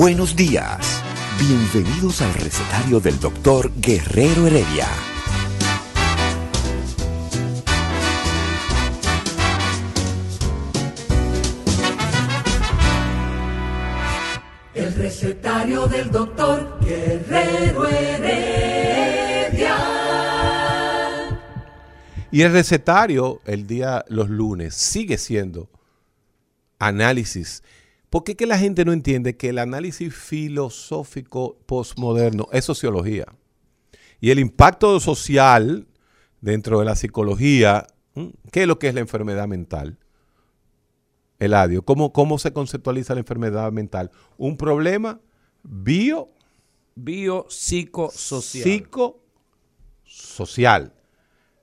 Buenos días. Bienvenidos al recetario del doctor Guerrero Heredia. El recetario del doctor Guerrero Heredia. Y el recetario, el día, los lunes, sigue siendo análisis. ¿Por qué que la gente no entiende que el análisis filosófico postmoderno es sociología? Y el impacto social dentro de la psicología. ¿qué es lo que es la enfermedad mental? Eladio, ¿cómo, cómo se conceptualiza la enfermedad mental? Un problema bio Biopsicosocial. psicosocial,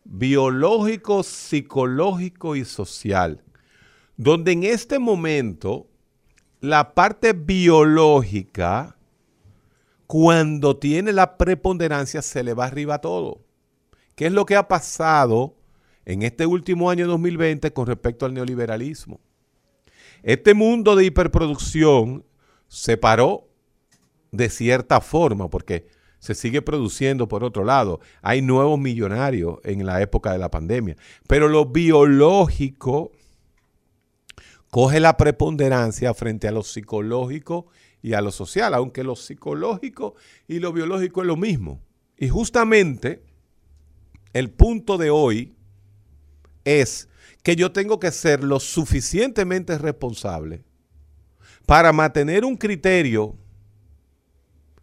biológico, psicológico y social, donde en este momento la parte biológica, cuando tiene la preponderancia, se le va arriba todo. ¿Qué es lo que ha pasado en este último año 2020 con respecto al neoliberalismo? Este mundo de hiperproducción se paró de cierta forma, porque se sigue produciendo por otro lado. Hay nuevos millonarios en la época de la pandemia. Pero lo biológico coge la preponderancia frente a lo psicológico y a lo social, aunque lo psicológico y lo biológico es lo mismo. Y justamente el punto de hoy es que yo tengo que ser lo suficientemente responsable para mantener un criterio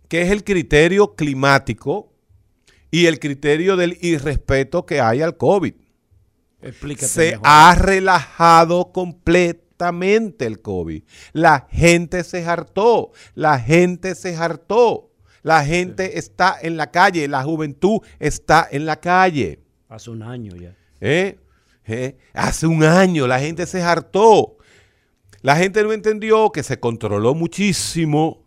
que es el criterio climático y el criterio del irrespeto que hay al COVID. Explícate Se mejor. ha relajado completamente el COVID. La gente se hartó, la gente se hartó. La gente está en la calle, la juventud está en la calle. Hace un año ya. ¿Eh? ¿Eh? Hace un año la gente se hartó. La gente no entendió que se controló muchísimo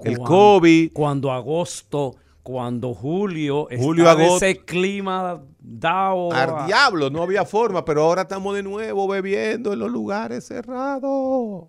el Cuando- COVID. Cuando agosto, cuando julio, Julio, estaba agosto. ese clima dado. Al diablo, no había forma, pero ahora estamos de nuevo bebiendo en los lugares cerrados.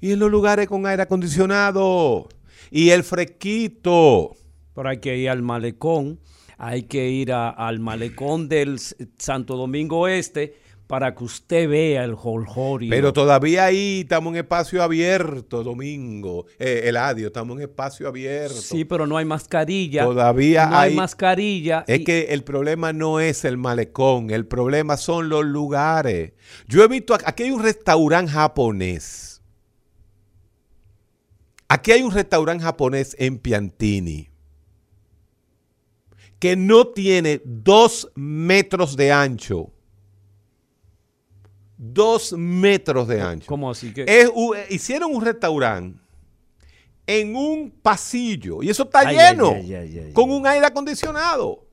Y en los lugares con aire acondicionado. Y el fresquito. Pero hay que ir al malecón, hay que ir a- al malecón del Santo Domingo Este para que usted vea el jolgorio. Pero todavía ahí estamos en espacio abierto, Domingo. Eh, Eladio, estamos en espacio abierto. Sí, pero no hay mascarilla. Todavía no hay, hay- mascarilla. Es y- que el problema no es el malecón, el problema son los lugares. Yo he visto, aquí hay un restaurante japonés. Aquí hay un restaurante japonés en Piantini que no tiene dos metros de ancho. Dos metros de ancho. ¿Cómo así que? Es eh, hicieron un restaurante en un pasillo y eso está Ay, lleno ay, ay, con un aire acondicionado.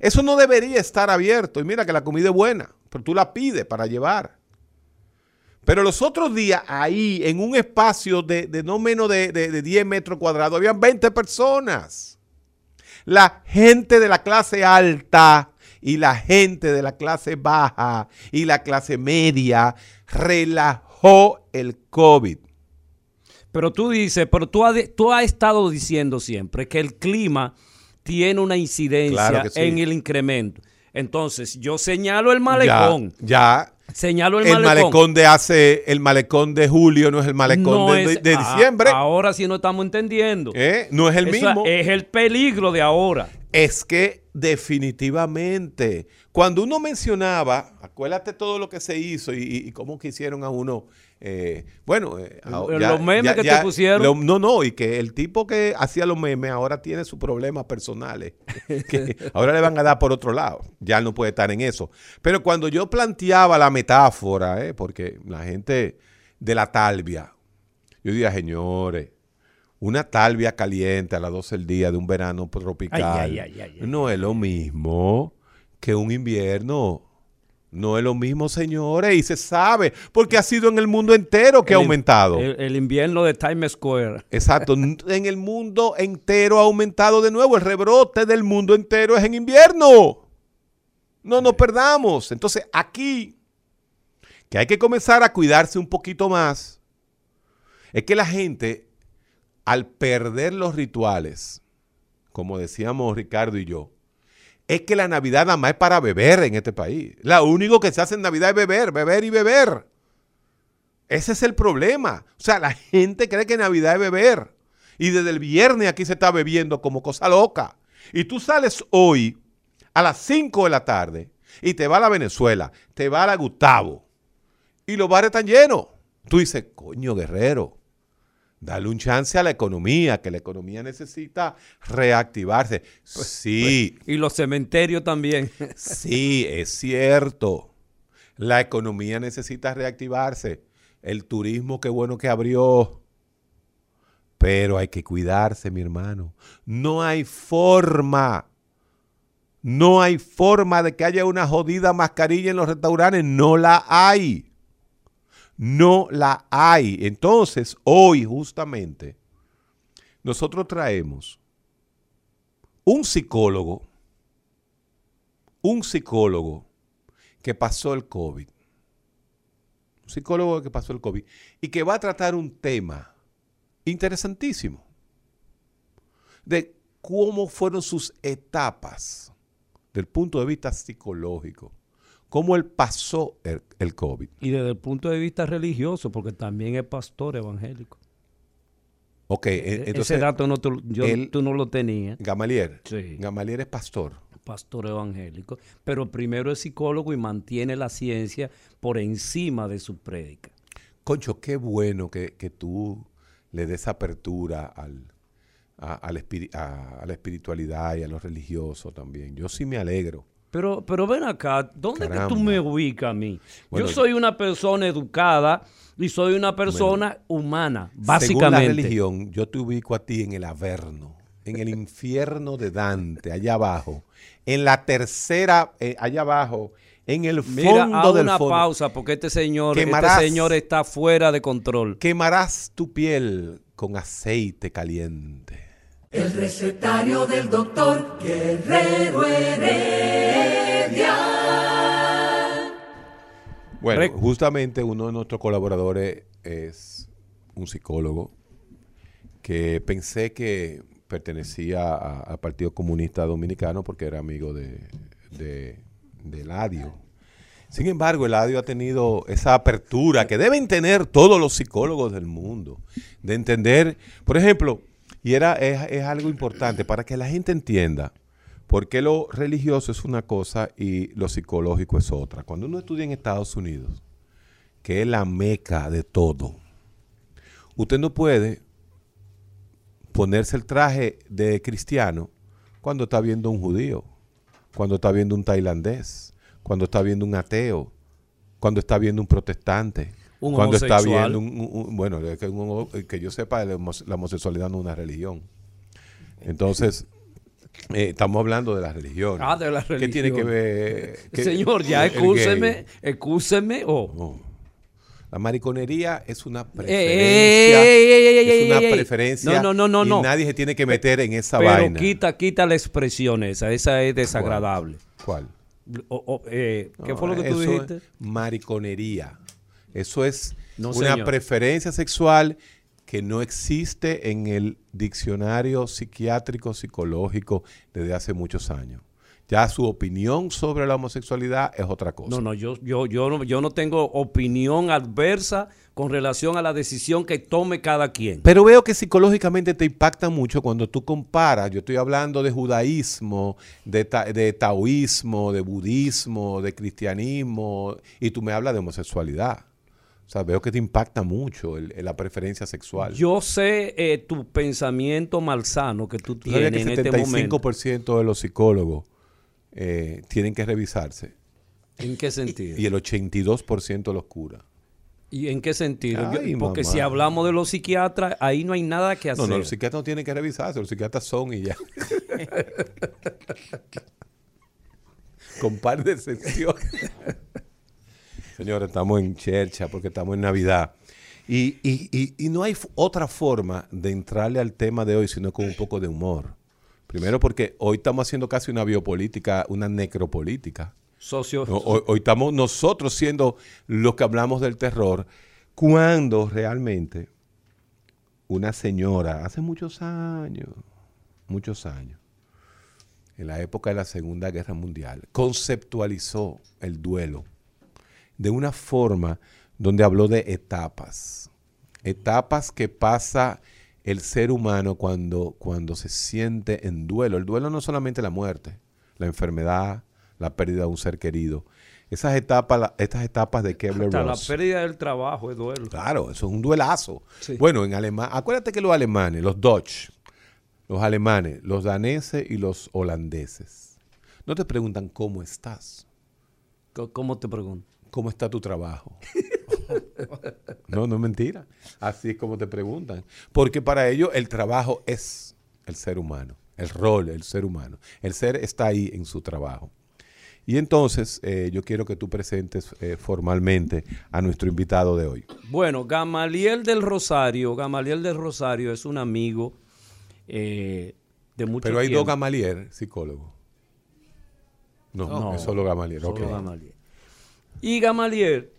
Eso no debería estar abierto. Y mira que la comida es buena, pero tú la pides para llevar. Pero los otros días ahí, en un espacio de, de no menos de, de- de 10 metros cuadrados, habían 20 personas. La gente de la clase alta y la gente de la clase baja y la clase media relajó el COVID. Pero tú dices, pero tú has, tú has estado diciendo siempre que el clima tiene una incidencia Claro que sí. en el incremento. Entonces, yo señalo el malecón. Ya, ya Señalo el, el, malecón. malecón. de hace, el malecón de julio no es el malecón No de, es- de ah, diciembre. ahora sí no estamos entendiendo. ¿eh? No es el Eso mismo. Es el peligro de ahora. Es que definitivamente, cuando uno mencionaba, acuérdate todo lo que se hizo y, y cómo quisieron a uno eh, bueno, eh, los memes que te pusieron. no, no, y que el tipo que hacía los memes ahora tiene sus problemas personales. que ahora le van a dar por otro lado. Ya no puede estar en eso. Pero cuando yo planteaba la metáfora, eh, porque la gente de la talvia, yo decía, señores, una talvia caliente a las 12 del día de un verano tropical no es lo mismo que un invierno no es lo mismo, señores, y se sabe, porque ha sido en el mundo entero que ha aumentado. El, invierno de Times Square. Exacto, en el mundo entero ha aumentado de nuevo. El rebrote del mundo entero es en invierno. No nos perdamos. Entonces, aquí, que hay que comenzar a cuidarse un poquito más, es que la gente, al perder los rituales, como decíamos Ricardo y yo, es que la Navidad nada más es para beber en este país. Lo único que se hace en Navidad es beber, beber y beber. Ese es el problema. O sea, la gente cree que Navidad es beber. Y desde el viernes aquí se está bebiendo como cosa loca. Y tú sales hoy a las 5 de la tarde y te va a la Venezuela, te va a la Gustavo y los bares están llenos. Tú dices, coño, guerrero, Dale un chance a la economía, que la economía necesita reactivarse. Pues, sí. Pues, y los cementerios también. sí, es cierto. La economía necesita reactivarse. El turismo, qué bueno que abrió. Pero hay que cuidarse, mi hermano. No hay forma. No hay forma de que haya una jodida mascarilla en los restaurantes. No la hay no la hay. Entonces, hoy justamente, nosotros traemos un psicólogo, un psicólogo que pasó el COVID, un psicólogo que pasó el COVID y que va a tratar un tema interesantísimo de cómo fueron sus etapas del punto de vista psicológico cómo él pasó el, COVID. Y desde el punto de vista religioso, porque también es pastor evangélico. Ok, e, e, entonces. Ese dato no tú no lo tenías. Gamaliel. Gamaliel es pastor. Pastor evangélico. Pero primero es psicólogo y mantiene la ciencia por encima de su prédica. Concho, qué bueno que, tú le des apertura al, a, la espiritualidad y a los religiosos también. Yo sí me alegro pero, pero ven acá, ¿dónde que tú me ubicas a mí? yo soy una persona educada y soy una persona humana, básicamente. Según la religión, yo te ubico a ti en el Averno, en el infierno de Dante, allá abajo, en la tercera, eh, allá abajo, en el fondo Mira, del una pausa porque este señor, este señor está fuera de control. Quemarás tu piel con aceite caliente. El recetario del doctor Guerrero Heredia. Bueno, justamente uno de nuestros colaboradores es un psicólogo que pensé que pertenecía al Partido Comunista Dominicano porque era amigo de, de, de Eladio. Sin embargo, Eladio ha tenido esa apertura que deben tener todos los psicólogos del mundo, de entender, por ejemplo, y era, es, algo importante para que la gente entienda por qué lo religioso es una cosa y lo psicológico es otra. Cuando uno estudia en Estados Unidos, que es la meca de todo, usted no puede ponerse el traje de cristiano cuando está viendo un judío, cuando está viendo un tailandés, cuando está viendo un ateo, cuando está viendo un protestante cuando está viendo un, bueno, que, yo sepa, la homosexualidad no es una religión. Entonces, eh, estamos hablando de la religión. Ah, de la religión. ¿Qué tiene que ver? Señor, ya excúseme, excúseme o... La mariconería es una preferencia. es una preferencia. No, no, no, no. Y nadie se tiene que meter en esa vaina. Pero quita, quita la expresión esa. Esa es desagradable. ¿Cuál? Eh, ¿Qué fue lo que tú dijiste? mariconería. Eso es una preferencia sexual que no existe en el diccionario psiquiátrico psicológico desde hace muchos años. Ya su opinión sobre la homosexualidad es otra cosa. No, no, yo, yo, yo, no, yo no tengo opinión adversa con relación a la decisión que tome cada quien. Pero veo que psicológicamente te impacta mucho cuando tú comparas, yo estoy hablando de judaísmo, de, de taoísmo, de budismo, de cristianismo, y tú me hablas de homosexualidad. Sea, veo que te impacta mucho el- el- la preferencia sexual. Yo sé eh, tu pensamiento malsano que tú ¿Tú sabías tienes que en este momento. 75% de los psicólogos eh, tienen que revisarse ¿En qué sentido? y el 82% los cura. ¿Y en qué sentido? Yo- porque mamá. si hablamos de los psiquiatras, ahí no hay nada que hacer. No, no, los psiquiatras no tienen que revisarse, los psiquiatras son y ya. Con par de excepciones. Señores, estamos en chercha porque estamos en Navidad. Y, y- y- y no hay otra forma de entrarle al tema de hoy sino con un poco de humor. Primero porque hoy estamos haciendo casi una biopolítica, una necropolítica. Socio, No, hoy, hoy estamos nosotros siendo los que hablamos del terror, cuando realmente una señora, hace muchos años, muchos años, en la época de la Segunda Guerra Mundial, conceptualizó el duelo de una forma donde habló de etapas, etapas que pasa el ser humano cuando, cuando se siente en duelo. El duelo no es solamente la muerte, la enfermedad, la pérdida de un ser querido. Esas etapas, la- estas etapas de Kevler hasta la Ross. pérdida del trabajo es duelo. Claro, eso es un duelazo. Sí. Bueno, en alemán, acuérdate que los alemanes, los Dutch, los alemanes, los daneses y los holandeses, no te preguntan cómo estás, ¿Cómo te pregunto? Cómo está tu trabajo. no, no es mentira. Así es como te preguntan. Porque para ellos el trabajo es el ser humano, el rol, el ser humano. El ser está ahí en su trabajo. Y entonces eh, yo quiero que tú presentes eh, formalmente a nuestro invitado de hoy. Bueno, Gamaliel del Rosario, Gamaliel del Rosario es un amigo eh, de mucho Pero hay tiempo. dos Gamaliel, psicólogos. No, No, es solo Gamaliel. Solo ok. Gamaliel. Y Gamaliel,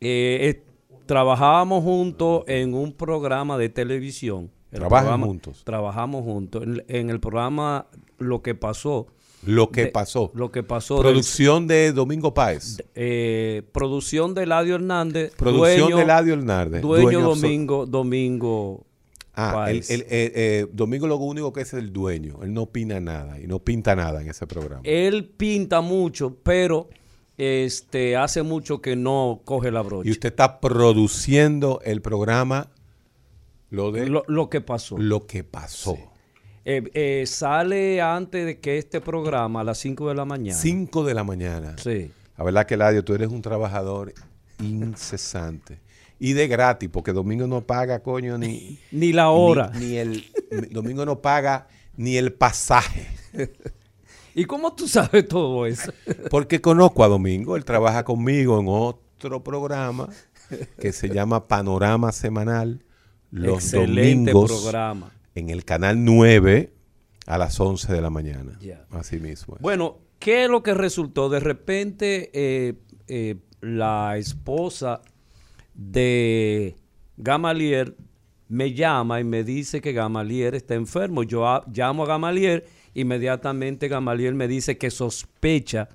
eh, eh, trabajábamos juntos en un programa de televisión. El ¿Trabajan programa- juntos? Trabajamos juntos. En, en el programa Lo que pasó. Lo que de- pasó. Lo que pasó. del- Producción de Domingo Páez. eh, producción de Eladio Hernández. Producción dueño- de Eladio Hernández. Dueño, Domingo, Domingo Ah, el, Páez. el- eh, Domingo lo único que es el dueño. Él no opina nada y no pinta nada en ese programa. Él pinta mucho, pero este hace mucho que no coge la brocha. y usted está produciendo el programa Lo de lo, Lo, lo que pasó. que pasó. Eh, eh, sale antes de que este programa, a las 5 de la mañana. 5 de la mañana. Sí. La verdad que, Ladio, tú eres un trabajador incesante. Y de gratis, porque Domingo no paga, coño, ni, Ni la hora. Ni, ni el Domingo no paga ni el pasaje. ¿Y cómo tú sabes todo eso? Porque conozco a Domingo, él trabaja conmigo en otro programa que se llama Panorama Semanal los Excelente domingos programa. en el canal 9 a las 11 de la mañana. Así mismo. es. Bueno, ¿qué es lo que resultó? De repente, eh, eh, la esposa de Gamaliel me llama y me dice que Gamaliel está enfermo. Yo a- llamo a Gamaliel, inmediatamente Gamaliel me dice que sospecha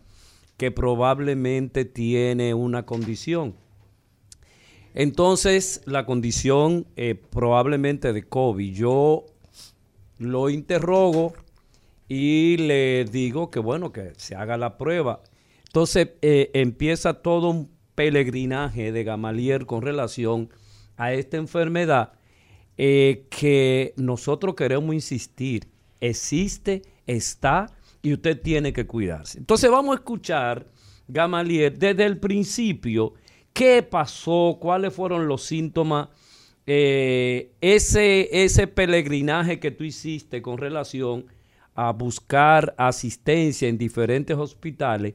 que probablemente tiene una condición. Entonces, la condición eh, probablemente de COVID. Yo lo interrogo y le digo que bueno, que se haga la prueba. Entonces eh, empieza todo un peregrinaje de Gamaliel con relación a esta enfermedad eh, que nosotros queremos insistir. Existe, está y usted tiene que cuidarse. Entonces vamos a escuchar, Gamaliel, desde el principio, qué pasó, cuáles fueron los síntomas eh, ese, ese peregrinaje que tú hiciste con relación a buscar asistencia en diferentes hospitales,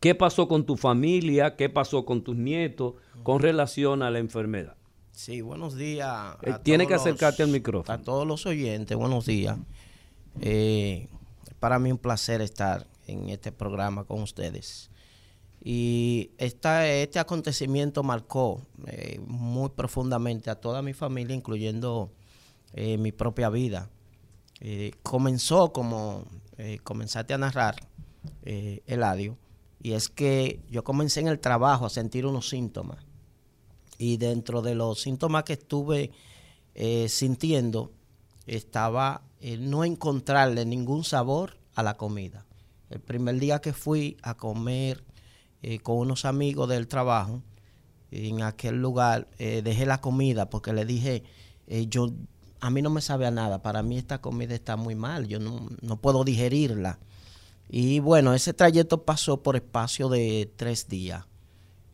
¿qué pasó con tu familia? ¿Qué pasó con tus nietos con relación a la enfermedad? Sí, buenos días. a Eh, tiene que los- acercarte al micrófono. A todos los oyentes, buenos días. Eh, para mí un placer estar en este programa con ustedes. Y esta, este acontecimiento marcó eh, muy profundamente a toda mi familia, incluyendo eh, mi propia vida. Comenzó como comenzaste a narrar, eh, Eladio, y es que yo comencé en el trabajo a sentir unos síntomas y dentro de los síntomas que estuve sintiendo estaba el no encontrarle ningún sabor a la comida. El primer día que fui a comer eh, con unos amigos del trabajo, en aquel lugar, eh, dejé la comida porque le dije, eh, yo, a mí no me sabe a nada, para mí esta comida está muy mal, yo no, no puedo digerirla. Y bueno, ese trayecto pasó por espacio de tres días.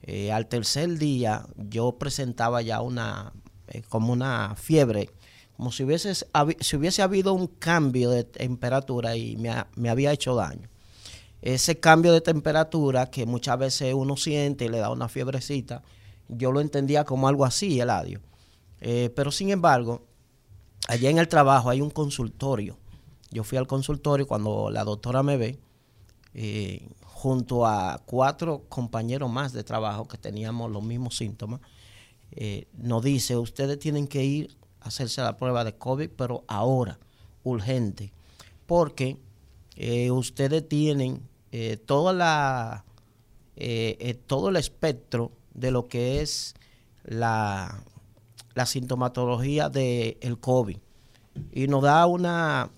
Eh, al tercer día yo presentaba ya una, eh, como una fiebre, como si hubiese, si hubiese habido un cambio de temperatura y me, me había hecho daño. Ese cambio de temperatura que muchas veces uno siente y le da una fiebrecita, yo lo entendía como algo así, Eladio. Eh, pero sin embargo, allá en el trabajo hay un consultorio. Yo fui al consultorio cuando la doctora me ve, eh, junto a cuatro compañeros más de trabajo que teníamos los mismos síntomas, eh, nos dice, ustedes tienen que ir hacerse la prueba de COVID, pero ahora, urgente, porque ustedes tienen toda la, todo el espectro de lo que es la, la sintomatología del el COVID. Y nos da una,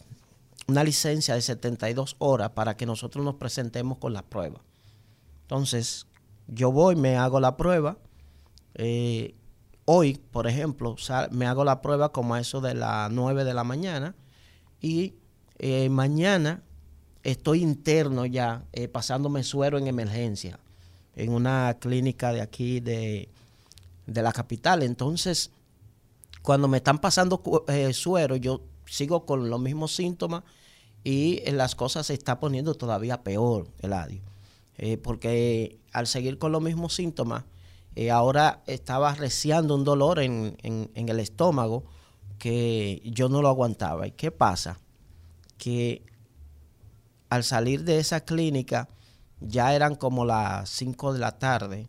una licencia de 72 horas para que nosotros nos presentemos con la prueba. Entonces, yo voy, me hago la prueba. Eh, hoy, por ejemplo, me hago la prueba como a eso de las 9 de la mañana y eh, mañana estoy interno ya, eh, pasándome suero en emergencia en una clínica de aquí de, la capital. Entonces, cuando me están pasando eh, suero, yo sigo con los mismos síntomas y las cosas se están poniendo todavía peor, Eladio. Eh, porque al seguir con los mismos síntomas, eh, ahora estaba reciando un dolor en, el estómago que yo no lo aguantaba. ¿Y qué pasa? Que al salir de esa clínica, ya eran como las 5 de la tarde,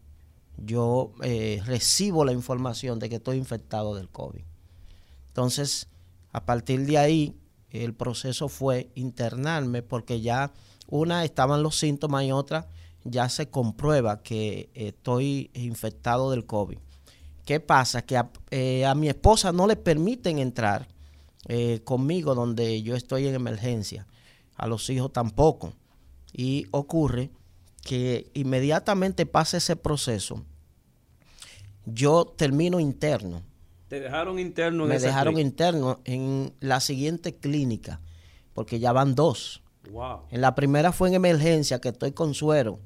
yo eh, recibo la información de que estoy infectado del COVID. Entonces, a partir de ahí, el proceso fue internarme porque ya una estaban los síntomas y otra ya se comprueba que estoy infectado del COVID. ¿Qué pasa? Que a, eh, mi esposa no le permiten entrar eh, conmigo donde yo estoy en emergencia, a los hijos tampoco. Y ocurre que inmediatamente pase ese proceso, yo termino interno. ¿Te dejaron interno en Me dejaron interno en la siguiente clínica, porque ya van dos. En la primera fue en emergencia, que estoy con suero.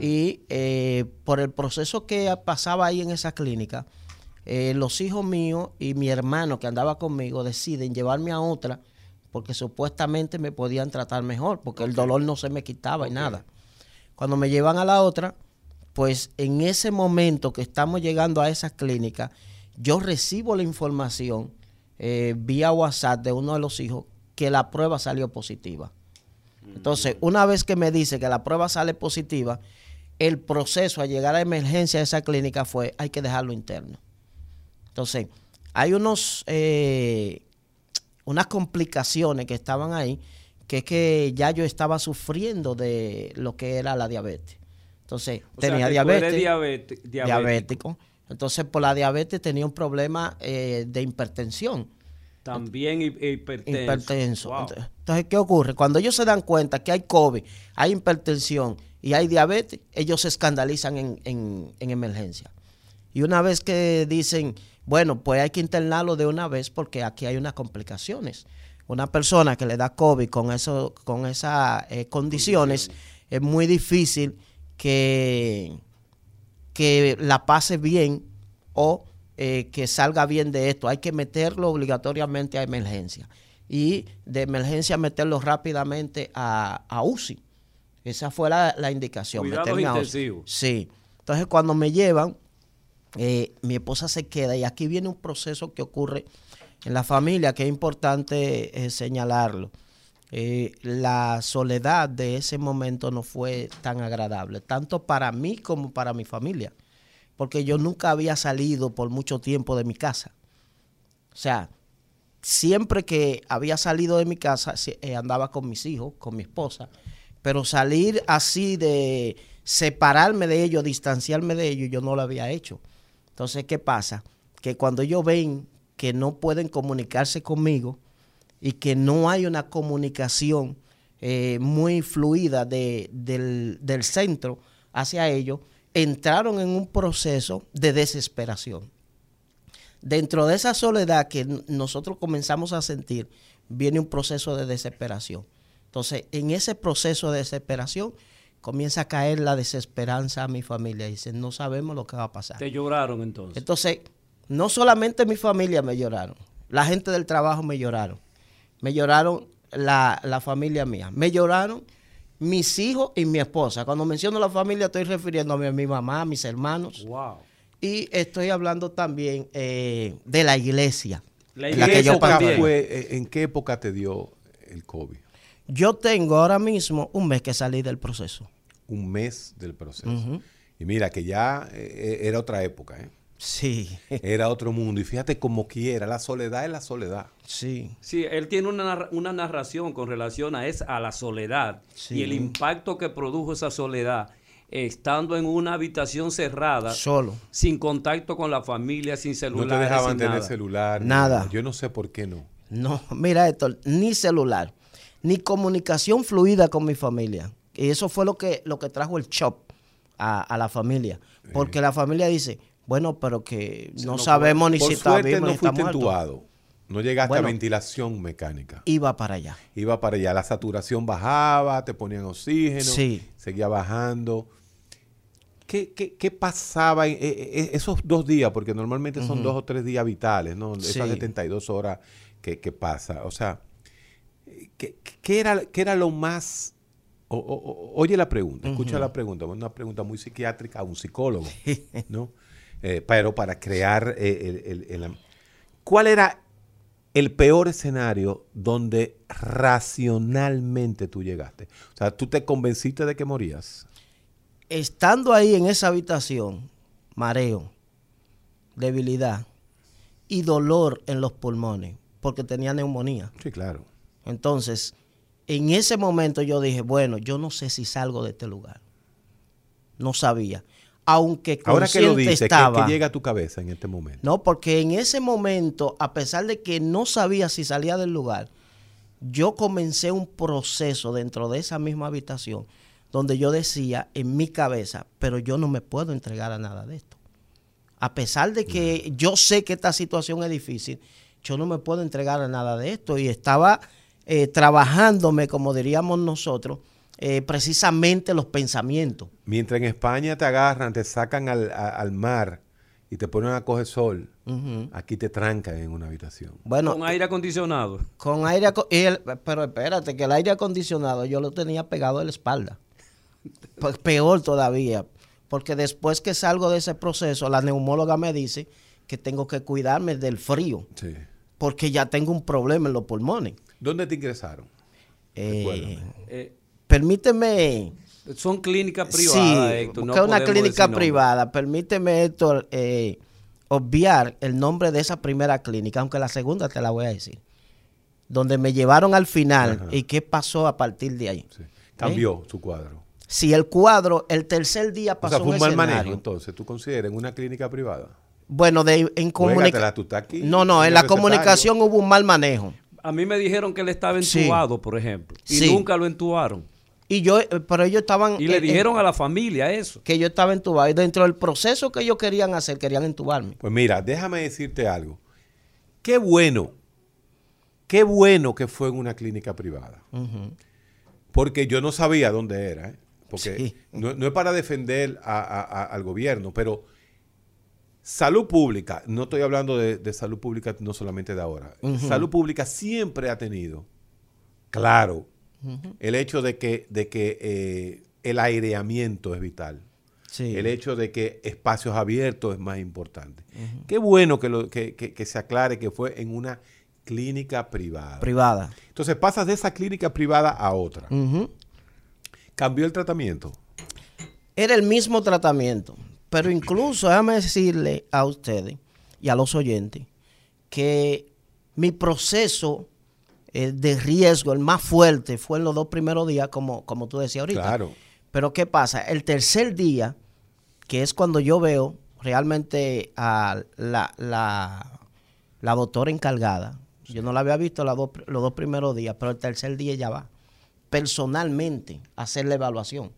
Y eh, por el proceso que pasaba ahí en esa clínica, eh, los hijos míos y mi hermano que andaba conmigo deciden llevarme a otra porque supuestamente me podían tratar mejor, porque el dolor no se me quitaba y nada. Cuando me llevan a la otra, pues en ese momento que estamos llegando a esa clínica, yo recibo la información eh, vía WhatsApp de uno de los hijos que la prueba salió positiva. Entonces, una vez que me dice que la prueba sale positiva, el proceso a llegar a emergencia de esa clínica fue, hay que dejarlo interno. Entonces, hay unos, eh, unas complicaciones que estaban ahí que es que ya yo estaba sufriendo de lo que era la diabetes. Entonces, tenía diabetes, diabético. Entonces, por la diabetes tenía un problema eh, de hipertensión. También hipertenso. Entonces, ¿qué ocurre? Cuando ellos se dan cuenta que hay COVID, hay hipertensión y hay diabetes, ellos se escandalizan en, en emergencia. Y una vez que dicen, bueno, pues hay que internarlo de una vez porque aquí hay unas complicaciones una persona que le da COVID con, eso, con esas eh, condiciones, es muy difícil que, que la pase bien o eh, que salga bien de esto. Hay que meterlo obligatoriamente a emergencia. Y de emergencia meterlo rápidamente a, a UCI. Esa fue la, indicación. Cuidados intensivos. Sí. Entonces cuando me llevan, eh, mi esposa se queda y aquí viene un proceso que ocurre en la familia, que es importante eh, señalarlo. Eh, la soledad de ese momento no fue tan agradable, tanto para mí como para mi familia, porque yo nunca había salido por mucho tiempo de mi casa. O sea, siempre que había salido de mi casa eh, andaba con mis hijos, con mi esposa, pero salir así de separarme de ellos, distanciarme de ellos, yo no lo había hecho. Entonces, ¿qué pasa? Que cuando ellos ven que no pueden comunicarse conmigo y que no hay una comunicación eh, muy fluida del, centro hacia ellos, entraron en un proceso de desesperación. Dentro de esa soledad que nosotros comenzamos a sentir, viene un proceso de desesperación. Entonces, en ese proceso de desesperación, comienza a caer la desesperanza a mi familia. Dicen, no sabemos lo que va a pasar. Te lloraron entonces. Entonces, no solamente mi familia me lloraron, la gente del trabajo me lloraron, me lloraron la, la familia mía, me lloraron mis hijos y mi esposa. Cuando menciono la familia estoy refiriéndome a mi mamá, a mis hermanos Wow. y estoy hablando también eh, de la iglesia. La en la ¿Qué que yo fue, eh, ¿En qué época te dio el COVID? Yo tengo ahora mismo un mes que salí del proceso. Un mes del proceso. Y mira que ya eh, era otra época, ¿eh? Sí, era otro mundo. Y fíjate como quiera, la soledad es la soledad. sí. Sí, él tiene una, una narración con relación a, esa, a la soledad Sí. y el impacto que produjo esa soledad eh, estando en una habitación cerrada, Solo. sin contacto con la familia, sin No celular. te dejaban tener celular. ni Nada. Yo no sé por qué no. No, mira esto, ni celular, ni comunicación fluida con mi familia. Y eso fue lo que, lo que trajo el shock a, a la familia. Porque la familia dice, bueno, pero que no, sabemos ni Por si está vivo no ni fuiste entubado. No llegaste Bueno. a ventilación mecánica. Iba para allá. Iba para allá. La saturación bajaba, te ponían oxígeno. Sí. Seguía bajando. ¿Qué, qué, qué pasaba en, eh, eh, esos dos días? Porque normalmente son dos o tres días vitales, ¿no? Esas Sí. 72 horas que, que pasa. O sea, ¿qué, qué era, qué era lo más... o- o- o- oye la pregunta, escucha la pregunta. Una pregunta muy psiquiátrica a un psicólogo, ¿no? Eh, pero para crear eh, el, el- el- ¿Cuál era el peor escenario donde racionalmente tú llegaste? O sea, tú te convenciste de que morías. Estando ahí en esa habitación, mareo, debilidad y dolor en los pulmones, porque tenía neumonía. Sí, claro. Entonces, en ese momento yo dije, bueno, yo no sé si salgo de este lugar. No sabía. Aunque Ahora que lo consciente dices, ¿qué, estaba. qué llega a tu cabeza en este momento? No, porque en ese momento, a pesar de que no sabía si salía del lugar, yo comencé un proceso dentro de esa misma habitación donde yo decía en mi cabeza, pero yo no me puedo entregar a nada de esto. A pesar de que yo sé que esta situación es difícil, yo no me puedo entregar a nada de esto. Y estaba eh, trabajándome, como diríamos nosotros, eh, precisamente los pensamientos. Mientras en España te agarran, te sacan al, a- al mar y te ponen a coger sol, aquí te trancan en una habitación. Bueno, Con aire acondicionado. Con aire el- pero espérate, que el aire acondicionado yo lo tenía pegado a la espalda. Pues peor todavía, porque después que salgo de ese proceso, la neumóloga me dice que tengo que cuidarme del frío, Sí. porque ya tengo un problema en los pulmones. ¿Dónde te ingresaron? Eh, Recuérdame. Eh, permíteme, son clínicas sí, privadas, Héctor. no una clínica privada, permíteme, Héctor, eh, obviar el nombre de esa primera clínica, aunque la segunda te la voy a decir, donde me llevaron al final Ajá. y qué pasó a partir de ahí. Sí. Cambió su cuadro. Si el cuadro, el tercer día O pasó sea, fue un mal escenario. manejo, entonces, ¿tú consideras en una clínica privada? Bueno, de, en comunicación. No, no, en la comunicación hubo un mal manejo. A mí me dijeron que él estaba Sí. entubado, por ejemplo. Y Sí. nunca lo entubaron. Y yo, eh, pero ellos estaban. Y le eh, dijeron eh, a la familia eso. que yo estaba entubado. Y dentro del proceso que ellos querían hacer, querían entubarme. Pues mira, déjame decirte algo. Qué bueno, qué bueno que fue en una clínica privada. Porque yo no sabía dónde era. ¿eh? Porque Sí. no, no es para defender a- a- a- al gobierno, pero salud pública, no estoy hablando de, de salud pública no solamente de ahora. Salud pública siempre ha tenido, claro, el hecho de que, de que eh, el aireamiento es vital. Sí. El hecho de que espacios abiertos es más importante. Qué bueno que, lo, que, que- que se aclare que fue en una clínica privada. Privada. Entonces pasas de esa clínica privada a otra. ¿Cambió el tratamiento? Era el mismo tratamiento. Pero incluso, déjame decirle a ustedes y a los oyentes que mi proceso eh, de riesgo, el más fuerte, fue en los dos primeros días, como, como tú decías ahorita. Claro. Pero ¿qué pasa? El tercer día, que es cuando yo veo realmente a la, la, la doctora encargada, yo no la había visto dos- los dos primeros días, pero el tercer día ya va, personalmente, a hacer la evaluación.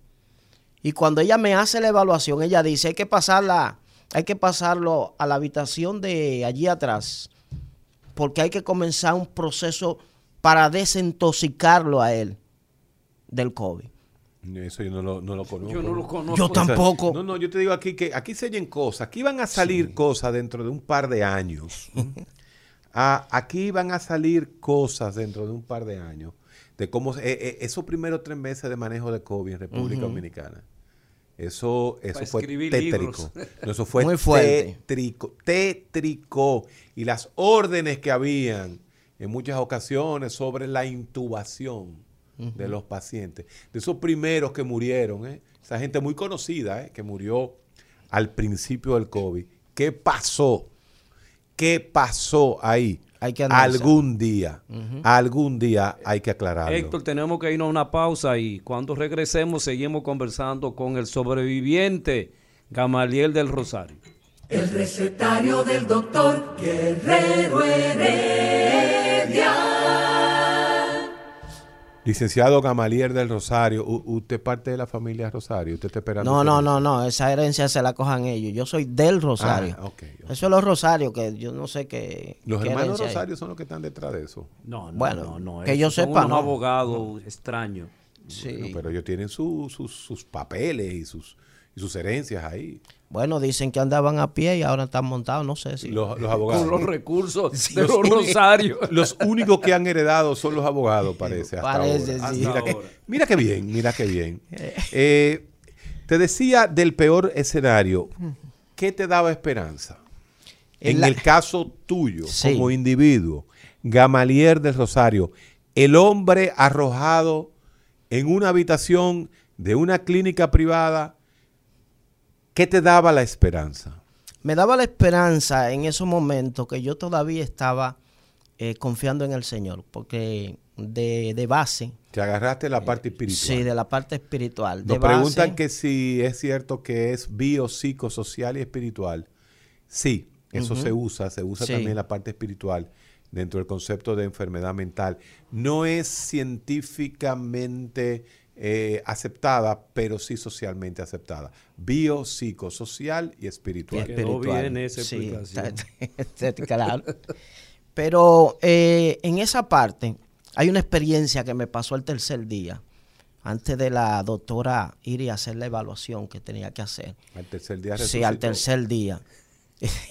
Y cuando ella me hace la evaluación, ella dice, hay que pasarla, hay que pasarlo a la habitación de allí atrás, porque hay que comenzar un proceso para desintoxicarlo a él del COVID. Eso yo no lo, no lo conozco. Yo no lo conozco. Yo tampoco. No, no, yo te digo aquí que aquí se oyen cosas. Aquí van a salir cosas dentro de un par de años. Ah, aquí van a salir cosas dentro de un par de años de cómo eh, eh, esos primeros tres meses de manejo de COVID en República Dominicana. Eso, eso fue tétrico. No, eso fue Muy fuerte. tétrico, tétrico. Y las órdenes que habían en muchas ocasiones sobre la intubación de los pacientes. De esos primeros que murieron, ¿eh? esa gente muy conocida ¿eh? que murió al principio del COVID. ¿Qué pasó? ¿Qué pasó ahí? Hay que analizar. algún día, algún día hay que aclararlo. Héctor, tenemos que irnos a una pausa y cuando regresemos seguimos conversando con el sobreviviente Gamaliel del Rosario. El recetario del doctor Guerrero Heredia. Licenciado Gamaliel del Rosario, u- usted parte de la familia Rosario, usted está esperando. No, no, no, no, esa herencia se la cojan ellos. Yo soy del Rosario. Ah, ok, ok. Eso es los Rosarios, que yo no sé qué. Los qué hermanos hay. Rosario son los que están detrás de eso. No, no, Bueno, no, no, que yo son sepa, no. abogados extraños. Sí. Bueno, pero ellos tienen su- sus- sus papeles y sus, y sus herencias ahí. Bueno, dicen que andaban a pie y ahora están montados, no sé si. Los, los abogados. Con los recursos de Los los únicos- Rosarios. Los únicos que han heredado son los abogados, parece. Hasta Parece, ahora. sí. Mira, que, ahora. mira qué bien, mira qué bien. Eh, te decía del peor escenario. ¿Qué te daba esperanza? En En la- el caso tuyo, Sí. como individuo, Gamaliel del Rosario, el hombre arrojado en una habitación de una clínica privada, ¿qué te daba la esperanza? Me daba la esperanza en esos momentos que yo todavía estaba eh, confiando en el Señor, porque de, de base, Te agarraste la parte espiritual. sí, de la parte espiritual. De Nos preguntan base, que si es cierto que es bio, psicosocial y espiritual. Sí, eso se usa, se usa Sí. también la parte espiritual dentro del concepto de enfermedad mental. No es científicamente eh, aceptada, pero sí socialmente aceptada. Bio, psicosocial y espiritual. Quedó bien esa Sí, explicación. está- está claro. Pero eh, en esa parte hay una experiencia que me pasó el tercer día, antes de la doctora ir y hacer la evaluación que tenía que hacer. Al tercer día Sí, al resucitó. tercer día.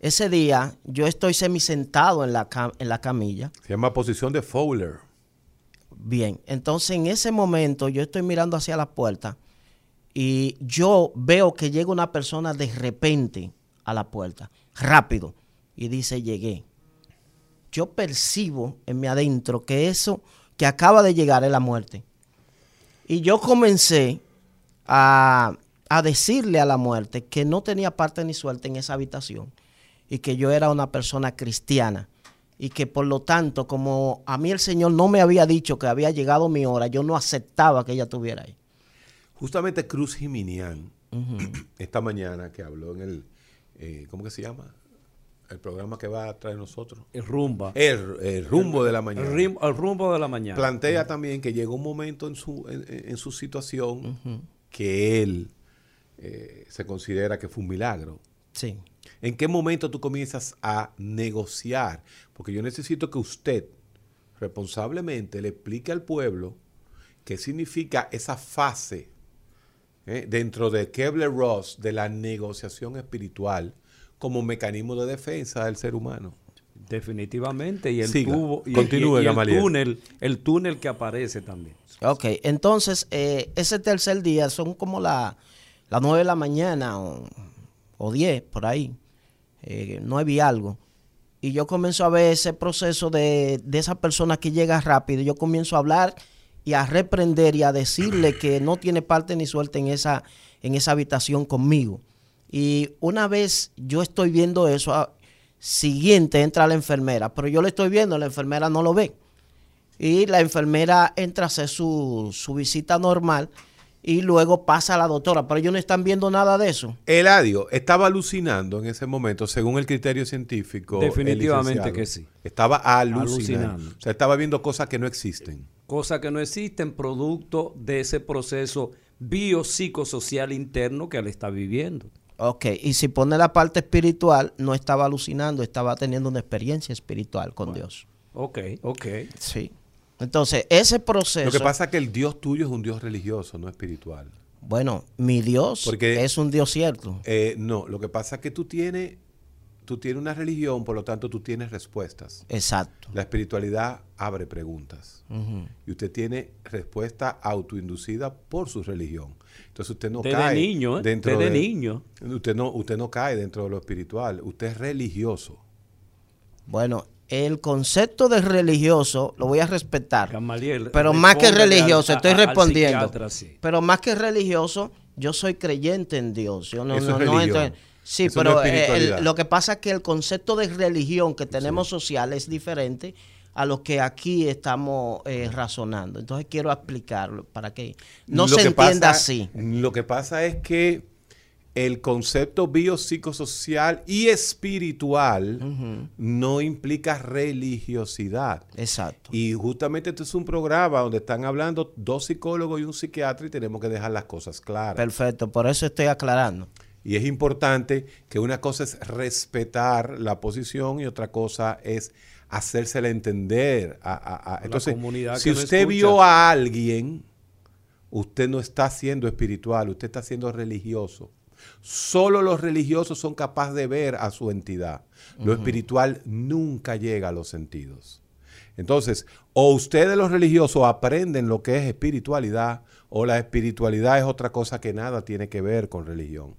Ese día yo estoy semisentado en la, cam- en la camilla. Se llama posición de Fowler. Bien, entonces en ese momento yo estoy mirando hacia la puerta y yo veo que llega una persona de repente a la puerta, rápido, y dice, llegué. Yo percibo en mi adentro que eso que acaba de llegar es la muerte. Y yo comencé a, a decirle a la muerte que no tenía parte ni suerte en esa habitación y que yo era una persona cristiana y que por lo tanto, como a mí el Señor no me había dicho que había llegado mi hora, yo no aceptaba que ella estuviera ahí. Justamente Cruz Jiminián, esta mañana que habló en el, eh, ¿cómo que se llama? El programa que va a traer nosotros. El rumba. El, el rumbo de la mañana. El, rim- el rumbo de la mañana. Plantea también que llegó un momento en su, en, en su situación que él eh, se considera que fue un milagro. Sí. ¿En qué momento tú comienzas a negociar? Porque yo necesito que usted responsablemente le explique al pueblo qué significa esa fase ¿eh? dentro de Kebler-Ross de la negociación espiritual como mecanismo de defensa del ser humano. Definitivamente. Y el Siga. tubo. Y, Continúe, y- y el túnel. El túnel que aparece también. Ok, entonces eh, ese tercer día son como la- las nueve de la mañana o, o diez, por ahí, eh, nueve y algo. Y yo comienzo a ver ese proceso de, de esa persona que llega rápido. Yo comienzo a hablar y a reprender y a decirle que no tiene parte ni suerte en esa, en esa habitación conmigo. Y una vez yo estoy viendo eso, ah, siguiente entra la enfermera, pero yo le estoy viendo, la enfermera no lo ve. Y la enfermera entra a hacer su, su visita normal y luego pasa a la doctora, pero ellos no están viendo nada de eso. Eladio estaba alucinando en ese momento, según el criterio científico. Definitivamente que sí. Estaba alucinando. Alucinando. O sea, estaba viendo cosas que no existen. Cosas que no existen producto de ese proceso biopsicosocial interno que él está viviendo. Ok, y si pone la parte espiritual, no estaba alucinando, estaba teniendo una experiencia espiritual con Dios. Ok, ok. Sí. Entonces, ese proceso... Lo que pasa es que el Dios tuyo es un Dios religioso, no espiritual. Bueno, mi Dios Porque- es un Dios cierto. Eh, no, lo que pasa es que tú tienes, tú tienes una religión, por lo tanto tú tienes respuestas. Exacto. La espiritualidad abre preguntas. Y usted tiene respuesta autoinducida por su religión. Entonces usted no Desde cae niño, ¿eh? dentro Desde de- niño. Usted no, usted no cae dentro de lo espiritual. Usted es religioso. Bueno, el concepto de religioso lo voy a respetar. Pero más que religioso, al- estoy respondiendo. sí. Pero más que religioso, yo soy creyente en Dios. Yo no, Eso no, es no Sí, Eso pero eh, el- lo que pasa es que el concepto de religión que tenemos social es diferente a lo que aquí estamos eh, razonando. Entonces quiero explicarlo para que no Lo se que entienda pasa- así. Lo que pasa es que el concepto biopsicosocial y espiritual no implica religiosidad. Exacto. Y justamente este es un programa donde están hablando dos psicólogos y un psiquiatra y tenemos que dejar las cosas claras. Perfecto, por eso estoy aclarando. Y es importante que una cosa es respetar la posición y otra cosa es hacérsela entender. A, a- a- la Entonces, comunidad si usted escucha. vio a alguien, usted no está siendo espiritual, usted está siendo religioso. Solo los religiosos son capaces de ver a su entidad. Lo espiritual nunca llega a los sentidos. Entonces, o ustedes los religiosos aprenden lo que es espiritualidad, o la espiritualidad es otra cosa que nada tiene que ver con religión.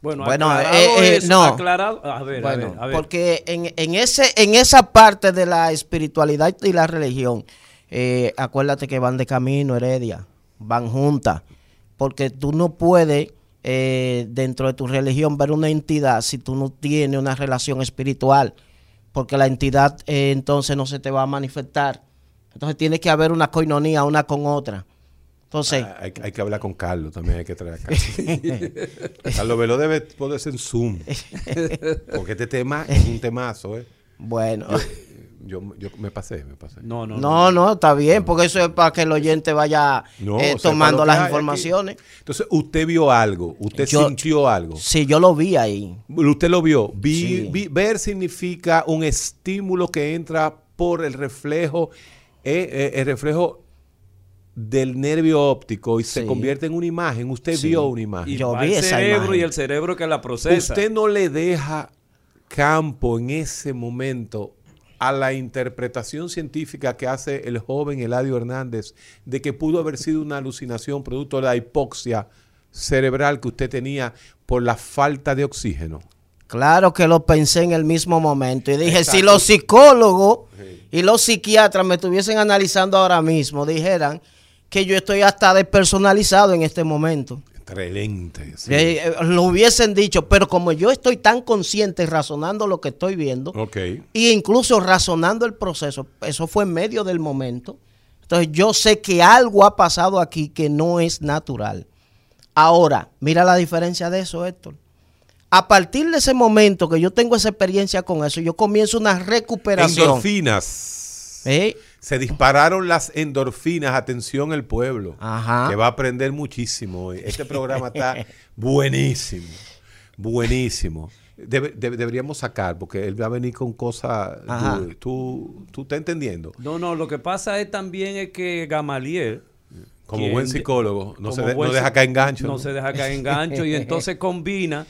Bueno, Bueno, aclarado eh, eh, eso, no. aclarado- a ver, a Bueno, ver, a ver. porque en, en ese, en esa parte de la espiritualidad y la religión, eh, acuérdate que van de camino, Heredia, van juntas, porque tú no puedes eh, dentro de tu religión ver una entidad si tú no tienes una relación espiritual, porque la entidad eh, entonces no se te va a manifestar. Entonces tiene que haber una coinonía una con otra. Entonces, Ah, hay, hay que hablar con Carlos, también hay que traer a Carlos. Carlos Velo debe poder ser en Zoom. Porque este tema es un temazo, ¿eh? bueno. Yo, yo me pasé, me pasé. no, no, No, no, está bien, porque eso es para que el oyente vaya No, eh, tomando las aquí. informaciones. Entonces, usted vio algo, usted Yo- sintió algo. Sí, yo lo vi ahí. Usted lo vio. Vi- Sí. vi- ver significa un estímulo que entra por el reflejo, eh, eh, el reflejo del nervio óptico y se convierte en una imagen. Usted Sí. vio una imagen. Y Yo va vi el esa cerebro imagen. y el cerebro que la procesa. Usted no le deja campo en ese momento a la interpretación científica que hace el joven Eladio Hernández de que pudo haber sido una alucinación producto de la hipoxia cerebral que usted tenía por la falta de oxígeno. Claro que lo pensé en el mismo momento y dije, si los psicólogos y los psiquiatras me estuviesen analizando ahora mismo, dijeran que yo estoy hasta despersonalizado en este momento. Excelente. sí. Eh, lo hubiesen dicho, pero como yo estoy tan consciente razonando lo que estoy viendo, Ok. e incluso razonando el proceso, eso fue en medio del momento. Entonces yo sé que algo ha pasado aquí que no es natural. Ahora, mira la diferencia de eso, Héctor. A partir de ese momento que yo tengo esa experiencia con eso, yo comienzo una recuperación. Endorfinas. ¿Eh? Se dispararon las endorfinas. Atención el pueblo. Ajá. Que va a aprender muchísimo hoy. Este programa está buenísimo. Buenísimo. Debe- debe- deberíamos sacar, porque él va a venir con cosas. Tú, tú, tú estás entendiendo. No, no, lo que pasa es también es que Gamaliel, Como quien buen psicólogo, no, se, de- buen no deja caer engancho. No, ¿no? se deja caer en gancho y entonces combina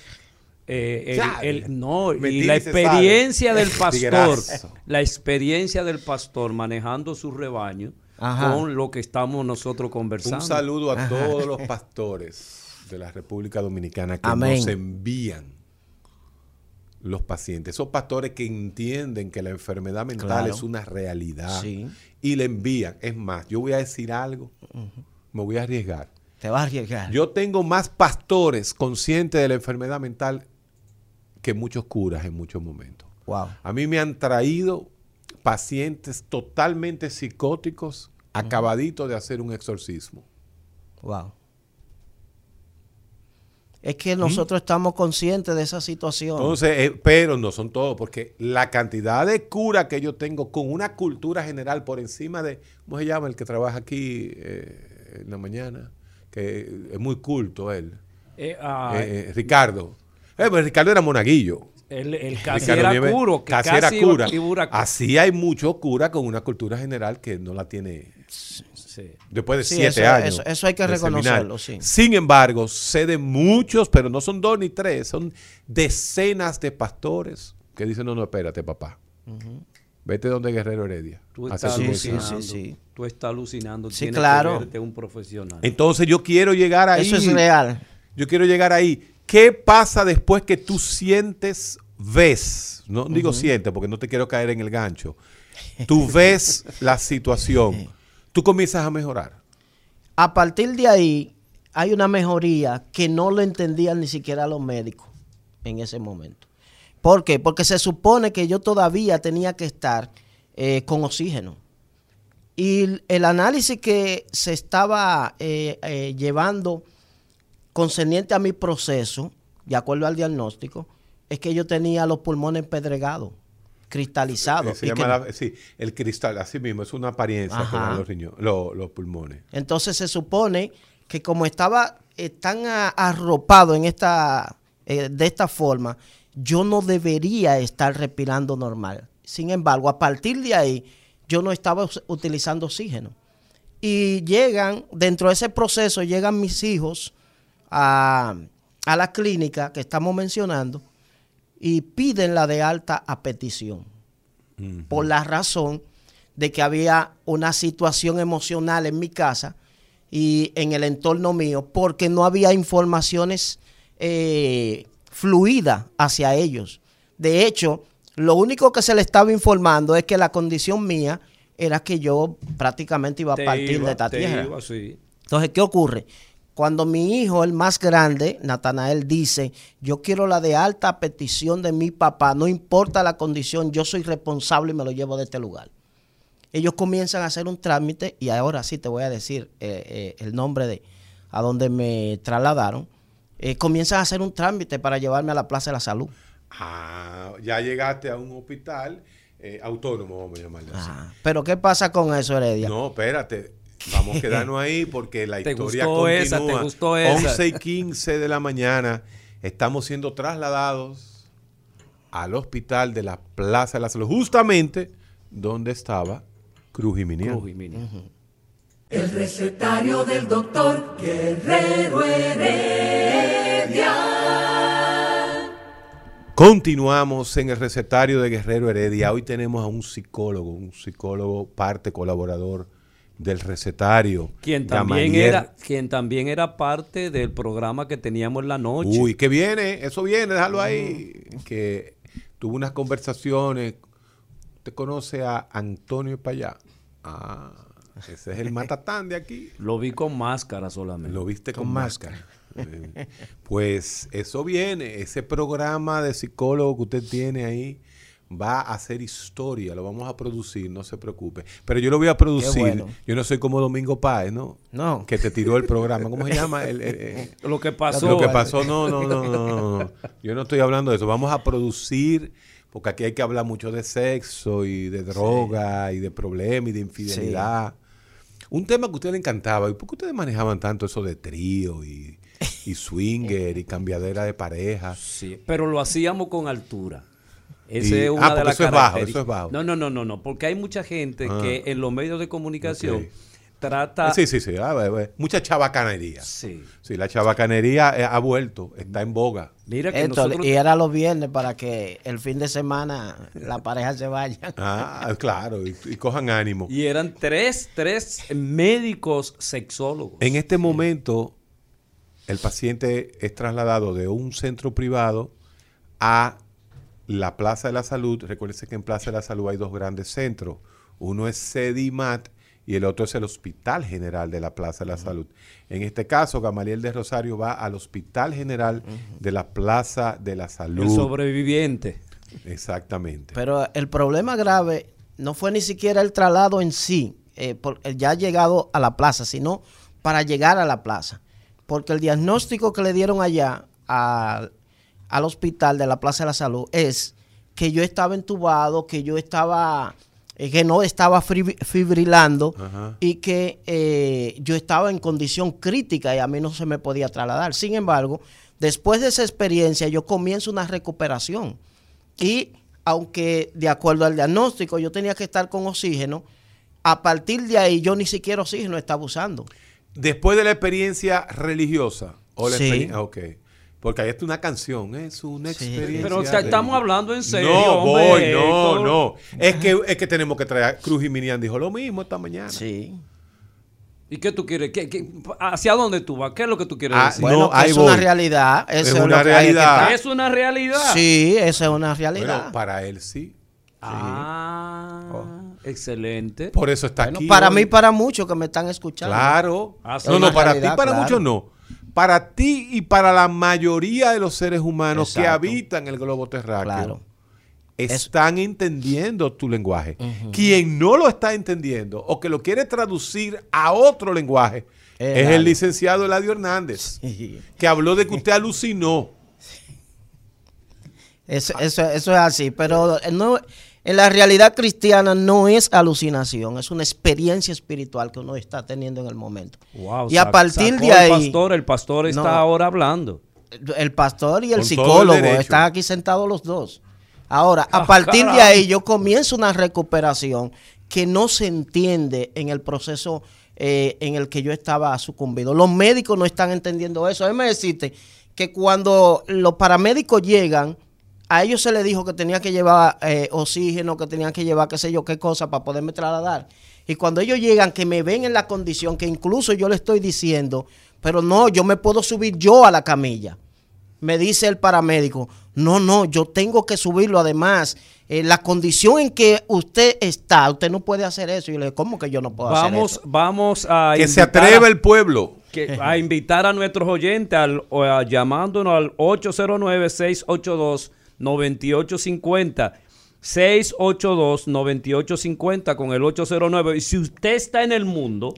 eh, el- Ya, el- no, y la sabe. experiencia del pastor, la experiencia del pastor manejando su rebaño Ajá. con lo que estamos nosotros conversando. Un saludo a todos los pastores de la República Dominicana que Amén. nos envían los pacientes. Esos pastores que entienden que la enfermedad mental Claro. es una realidad Sí. y le envían. Es más, yo voy a decir algo, me voy a arriesgar. Te vas a arriesgar. Yo tengo más pastores conscientes de la enfermedad mental que muchos curas en muchos momentos. Wow. A mí me han traído pacientes totalmente psicóticos, acabaditos de hacer un exorcismo. Wow. Es que nosotros estamos conscientes de esa situación. Entonces, eh, pero no son todos, porque la cantidad de cura que yo tengo con una cultura general por encima de, ¿cómo se llama el que trabaja aquí eh, en la mañana? Que es muy culto él. Eh, ah, Ricardo. Eh, pues Ricardo era monaguillo. el, el casi Ricardo era Nieves curo, que casi, casi, era cura. iba Así hay muchos curas con una cultura general que no la tiene Sí. después de Sí, siete eso- años. eso- eso hay que reconocerlo, sí. Sin embargo, sé de muchos, pero no son dos ni tres, son decenas de pastores que dicen, no, no, espérate, papá. Vete donde Guerrero Heredia. Tú estás su Sí, cosa". sí, alucinando. sí, sí. Tú estás alucinando. Sí, Tienes claro. que verte un profesional. Entonces yo quiero llegar ahí. Eso es real. Yo quiero llegar ahí. ¿Qué pasa después que tú sientes, ves? No digo sientes porque no te quiero caer en el gancho. Tú ves la situación. Tú comienzas a mejorar. A partir de ahí, hay una mejoría que no lo entendían ni siquiera los médicos en ese momento. ¿Por qué? Porque se supone que yo todavía tenía que estar eh, con oxígeno. Y el- el análisis que se estaba eh, eh, llevando concerniente a mi proceso, de acuerdo al diagnóstico, es que yo tenía los pulmones pedregados, cristalizados. Se y llama que- la- sí, el cristal, así mismo, es una apariencia que dan los, riño- lo- los pulmones. Entonces se supone que como estaba eh, tan a- arropado en esta, eh, de esta forma, yo no debería estar respirando normal. Sin embargo, a partir de ahí, yo no estaba utilizando oxígeno. Y llegan, dentro de ese proceso, llegan mis hijos a, a la clínica que estamos mencionando y piden la de alta a petición por la razón de que había una situación emocional en mi casa y en el entorno mío, porque no había informaciones eh, fluidas hacia ellos. De hecho, lo único que se le estaba informando es que la condición mía era que yo prácticamente iba a Te partir iba, de esta tierra. iba, sí. Entonces, ¿qué ocurre? Cuando mi hijo, el más grande, Natanael, dice, yo quiero la de alta petición de mi papá, no importa la condición, yo soy responsable y me lo llevo de este lugar. Ellos comienzan a hacer un trámite y ahora sí te voy a decir eh, eh, el nombre de a donde me trasladaron. Eh, comienzan a hacer un trámite para llevarme a la Plaza de la Salud. Ah, ya llegaste a un hospital eh, autónomo, vamos a llamarle así. Ah, Pero ¿qué pasa con eso, Heredia? No, espérate. Vamos a quedarnos ahí porque la Te historia gustó continúa. esa, te gustó esa. 11 y 15 de la mañana estamos siendo trasladados al hospital de la Plaza de la Salud, justamente donde estaba Cruz Jiménez. Cruz y. El recetario del doctor Guerrero Heredia. Continuamos en el recetario de Guerrero Heredia. Hoy tenemos a un psicólogo, un psicólogo parte colaborador del recetario. Quien también, era, quien también era parte del programa que teníamos en la noche. Uy, que viene, eso viene, déjalo ahí. Que tuvo unas conversaciones. ¿Usted conoce a Antonio Payá? Ah, ese es el matatán de aquí. Lo vi con máscara solamente. Lo viste con, máscara. Eh, Pues eso viene, ese programa de psicólogo que usted tiene ahí va a hacer historia, lo vamos a producir, no se preocupe. Pero yo lo voy a producir. bueno. Yo no soy como Domingo Páez, ¿no? No. Que te tiró el programa. ¿Cómo se llama? El- el- el- Lo que pasó. lo que pasó, no, no, no, no, no, no. Yo no estoy hablando de eso. Vamos a producir, porque aquí hay que hablar mucho de sexo y de droga y de problemas y de infidelidad. Un tema que a usted le encantaba. ¿Y por qué ustedes manejaban tanto eso de trío y, y swinger y cambiadera de pareja? Sí, pero lo hacíamos con altura. Esa Y- es ah, una de porque las eso es bajo, eso es bajo. No, no, no, no, no, porque hay mucha gente Ah. que en los medios de comunicación trata Sí, sí, sí. ah, ve, ve. Mucha chabacanería. Sí. Sí, la chabacanería eh, ha vuelto, está en boga. Mira que Esto, nosotros y era los viernes para que el fin de semana la pareja se vaya. Ah, claro, y, y cojan ánimo. y eran tres, tres médicos sexólogos. En este momento, el paciente es trasladado de un centro privado a la Plaza de la Salud. Recuérdense que en Plaza de la Salud hay dos grandes centros. Uno es CEDIMAT y el otro es el Hospital General de la Plaza de la Salud. En este caso, Gamaliel de Rosario va al Hospital General de la Plaza de la el Salud. sobreviviente. Exactamente. Pero el problema grave no fue ni siquiera el traslado en sí, eh, por, el ya llegado a la plaza, sino para llegar a la plaza. Porque el diagnóstico que le dieron allá al- al hospital de la Plaza de la Salud es que yo estaba entubado, que yo estaba eh, que no estaba fibrilando Ajá. y que eh, yo estaba en condición crítica y a mí no se me podía trasladar. Sin embargo, después de esa experiencia yo comienzo una recuperación y aunque de acuerdo al diagnóstico yo tenía que estar con oxígeno, a partir de ahí yo ni siquiera oxígeno estaba usando. Después de la experiencia religiosa. O la Sí. experiencia, ok. Porque ahí está una canción, es una Sí. experiencia. Pero estamos hablando en serio. No, hombre, voy, no, no. Es que, es que tenemos que traer. Cruz y Minian dijo lo mismo esta mañana. Sí. ¿Y qué tú quieres? ¿Qué- qué- ¿Hacia dónde tú vas? ¿Qué es lo que tú quieres Ah, decir? No, Bueno, que ahí es una realidad. eso Es una que que realidad. estar. Es una realidad. Sí, esa es una realidad. Bueno, para él sí. Ah, excelente. Por eso está Bueno, aquí. para hoy. mí, para muchos que me están escuchando. Claro. Ah, sí. no, no, para realidad, ti, para claro. muchos no. Para ti y para la mayoría de los seres humanos que habitan el globo terráqueo. Claro. Están entendiendo tu lenguaje. Quien no lo está entendiendo o que lo quiere traducir a otro lenguaje Es el licenciado Eladio Hernández, que habló de que usted alucinó. Eso, eso, eso es así, pero no, en la realidad cristiana no es alucinación, es una experiencia espiritual que uno está teniendo en el momento. Wow, y a partir de ahí, El pastor, el pastor está No. ahora hablando. el pastor y el Con todo el psicólogo están aquí sentados los dos. Ahora, a Ah, partir de ahí yo comienzo una recuperación que no se entiende en el proceso eh, en el que yo estaba sucumbido. Los médicos no están entendiendo eso. Déjame decirte que cuando los paramédicos llegan, a ellos se les dijo que tenía que llevar eh, oxígeno, que tenían que llevar qué sé yo qué cosa para poderme trasladar. Y cuando ellos llegan, que me ven en la condición que incluso yo le estoy diciendo, pero no, yo me puedo subir yo a la camilla. Me dice el paramédico, no, no, yo tengo que subirlo. Además, eh, la condición en que usted está, usted no puede hacer eso. Y yo le digo, ¿cómo que yo no puedo hacer Vamos, eso? vamos a Que se atreva a- el pueblo. que- a invitar a nuestros oyentes al, a- llamándonos al 809-682-9850. 682-9850 con el 809. Y si usted está en el mundo,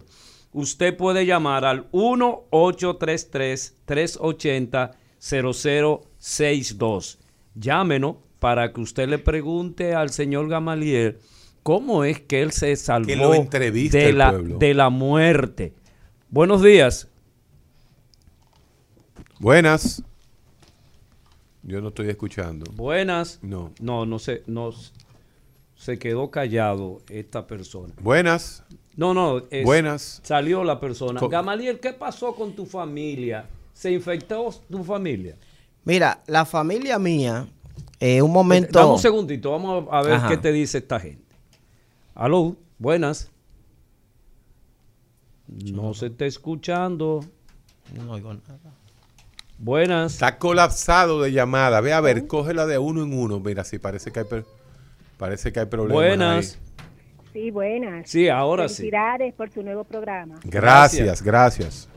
usted puede llamar al 1-833-380-0062. Llámenos para que usted le pregunte al señor Gamaliel cómo es que él se salvó de, la, de la muerte. Buenos días. Buenas. Yo no estoy escuchando. Buenas. No. No, no sé, no se quedó callado esta persona. Buenas. No, no, es- Buenas. Salió la persona. Co- Gamaliel, ¿qué pasó con tu familia? ¿Se infectó tu familia? Mira, la familia mía, eh, un momento... Dame un segundito, vamos a ver Ajá. qué te dice esta gente. Aló, buenas. No se está escuchando. No oigo nada. Buenas. Está colapsado de llamada. Ve a ver, cógela de uno en uno. Mira, sí, parece que hay, parece que hay problemas. Buenas. ahí. Sí, buenas. Sí, ahora sí. Felicidades por su nuevo programa. Gracias, gracias.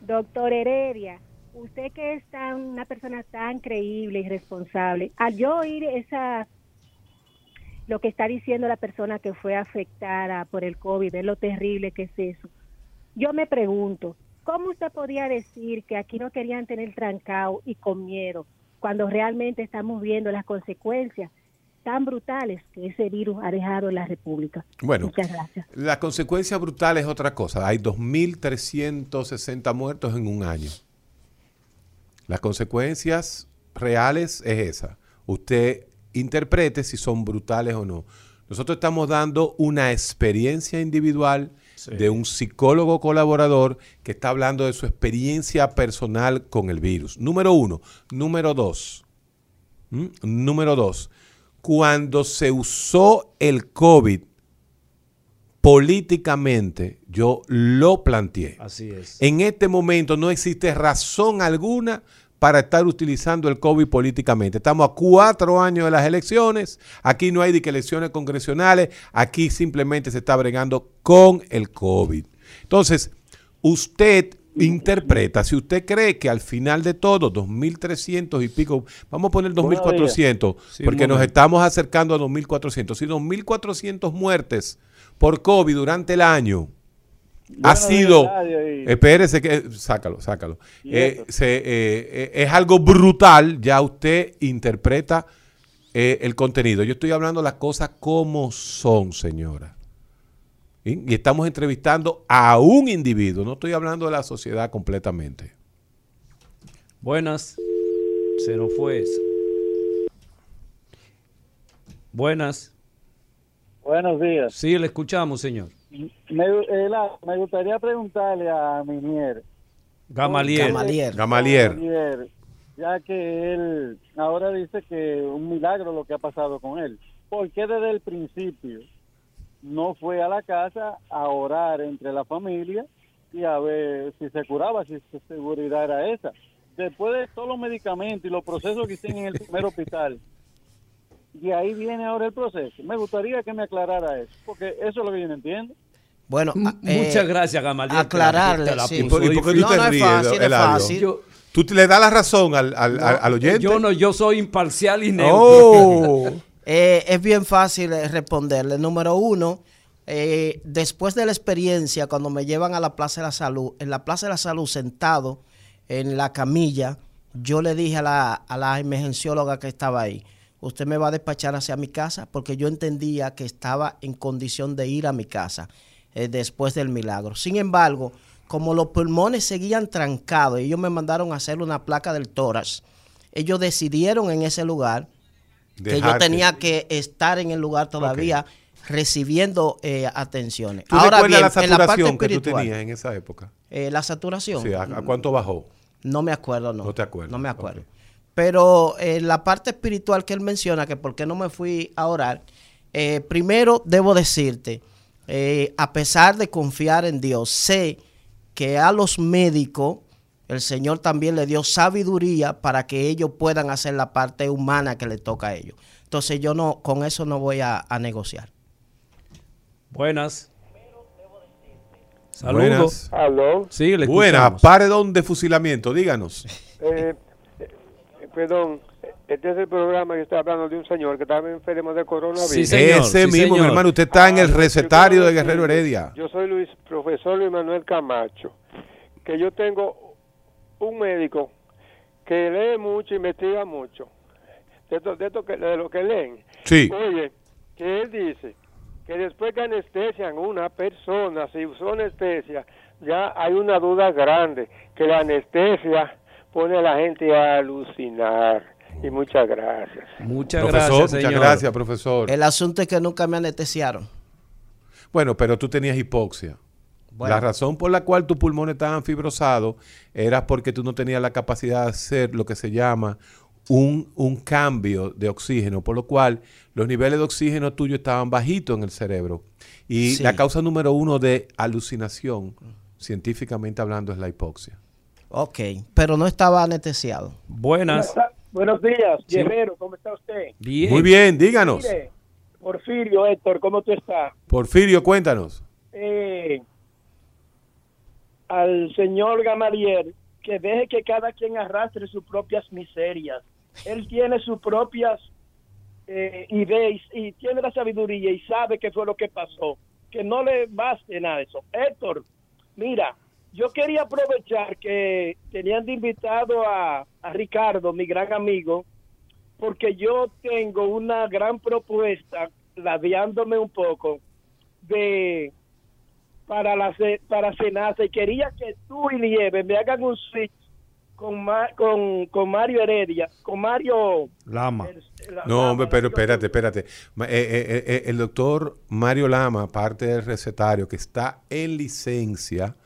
Doctor Heredia, usted que es tan, una persona tan creíble y responsable, al yo oír esa, lo que está diciendo la persona que fue afectada por el COVID, es lo terrible que es eso, yo me pregunto, ¿cómo usted podía decir que aquí no querían tener trancado y con miedo cuando realmente estamos viendo las consecuencias tan brutales que ese virus ha dejado en la República? Bueno, Muchas gracias. la consecuencia brutal es otra cosa. Hay 2.360 muertos en un año. Las consecuencias reales es esa. Usted interprete si son brutales o no. Nosotros estamos dando una experiencia individual de un psicólogo colaborador que está hablando de su experiencia personal con el virus. Número uno. Número dos. ¿Mm? Número dos. Cuando se usó el COVID políticamente, yo lo planteé. Así es. En este momento no existe razón alguna para estar utilizando el COVID políticamente. Estamos a cuatro años de las elecciones. Aquí no hay de que elecciones congresionales. Aquí simplemente se está bregando con el COVID. Entonces, usted interpreta, si usted cree que al final de todo, 2.300 y pico, vamos a poner 2.400, Sí, un porque nos estamos acercando a 2.400. Si 2.400 muertes por COVID durante el año ha sido... y- Espérese que... Sácalo, sácalo. Eh, se, eh, eh, es algo brutal, ya usted interpreta eh, el contenido. Yo estoy hablando las cosas como son, señora. ¿Sí? Y estamos entrevistando a un individuo, no estoy hablando de la sociedad completamente. Buenas. Se nos fue eso. Buenas. Buenos días. Sí, le escuchamos, señor. Me, eh, la- me gustaría preguntarle a Minier. Gamaliel. Gamaliel. Gamalier. Gamaliel, Ya que él ahora dice que un milagro lo que ha pasado con él. ¿Por qué desde el principio no fue a la casa a orar entre la familia y a ver si se curaba, si su seguridad era esa? Después de todos los medicamentos y los procesos que hicieron en el primer hospital, y ahí viene ahora el proceso. Me gustaría que me aclarara eso, porque eso es lo que yo no entiendo. Bueno, eh, Muchas gracias, Gamaliel. aclararle, la sí. ¿Y por, y por qué tú No, te no es fácil, es fácil. Yo- ¿Tú te- le das la razón al, al, al- al oyente? Yo no, yo soy imparcial y neutro. Oh. Eh, es bien fácil eh, responderle. Número uno, eh, después de la experiencia, cuando me llevan a la Plaza de la Salud, en la Plaza de la Salud sentado en la camilla, yo le dije a la, a la emergencióloga que estaba ahí, usted me va a despachar hacia mi casa porque yo entendía que estaba en condición de ir a mi casa eh, después del milagro. Sin embargo, como los pulmones seguían trancados, ellos me mandaron a hacer una placa del tórax. Ellos decidieron en ese lugar que yo tenía que estar en el lugar todavía recibiendo eh, atenciones. ¿Tú Ahora bien, la en la parte saturación que tú tenías en esa época? eh, la saturación, Sí, ¿a, a cuánto bajó? no me acuerdo, no. No te acuerdas, No me acuerdo. Pero eh, la parte espiritual que él menciona, que por qué no me fui a orar, primero debo decirte, eh, a pesar de confiar en Dios, sé que a los médicos el Señor también le dio sabiduría para que ellos puedan hacer la parte humana que le toca a ellos. Entonces yo no, con eso no voy a, a negociar. Buenas. Saludos. Buenas. Sí, le Buenas, paredón de fusilamiento, díganos. eh, eh, perdón, este es el programa que está hablando de un señor que estaba enfermo de coronavirus. Sí, señor, Ese sí, mismo, mi hermano, usted está en el Ah, recetario de Guerrero Heredia. Yo soy Luis, profesor Luis Manuel Camacho, que yo tengo un médico que lee mucho, investiga mucho, de, esto, de, esto que, de lo que leen. Sí. Oye, que él dice que después que anestesian una persona, si usó anestesia, ya hay una duda grande, que la anestesia pone a la gente a alucinar. Y muchas gracias. Muchas profesor, gracias, muchas señor. gracias, profesor. El asunto es que nunca me anestesiaron. Bueno, pero tú tenías hipoxia. Bueno. La razón por la cual tus pulmones estaban fibrosados era porque tú no tenías la capacidad de hacer lo que se llama un, un cambio de oxígeno, por lo cual los niveles de oxígeno tuyos estaban bajitos en el cerebro. Y Sí. la causa número uno de alucinación, científicamente hablando, es la hipoxia. Ok, pero no estaba anestesiado. Buenas. Buenos días, Sí. Guerrero, ¿cómo está usted? Bien. Muy bien, díganos. Mire, Porfirio, Héctor, ¿cómo tú estás? Porfirio, cuéntanos. Eh, al señor Gamaliel, que deje que cada quien arrastre sus propias miserias. Él tiene sus propias eh, ideas y tiene la sabiduría y sabe qué fue lo que pasó. Que no le baste nada de eso. Héctor, mira, yo quería aprovechar que tenían de invitado a, a Ricardo, mi gran amigo, porque yo tengo una gran propuesta, ladeándome un poco, de para la para Senasa y quería que tú y Nieve me hagan un switch con, Ma- con, con Mario Heredia, con Mario... Lama. la- No, hombre, pero espérate, espérate. Ma- eh, eh, eh, el doctor Mario Lama, parte del recetario, que está en licencia,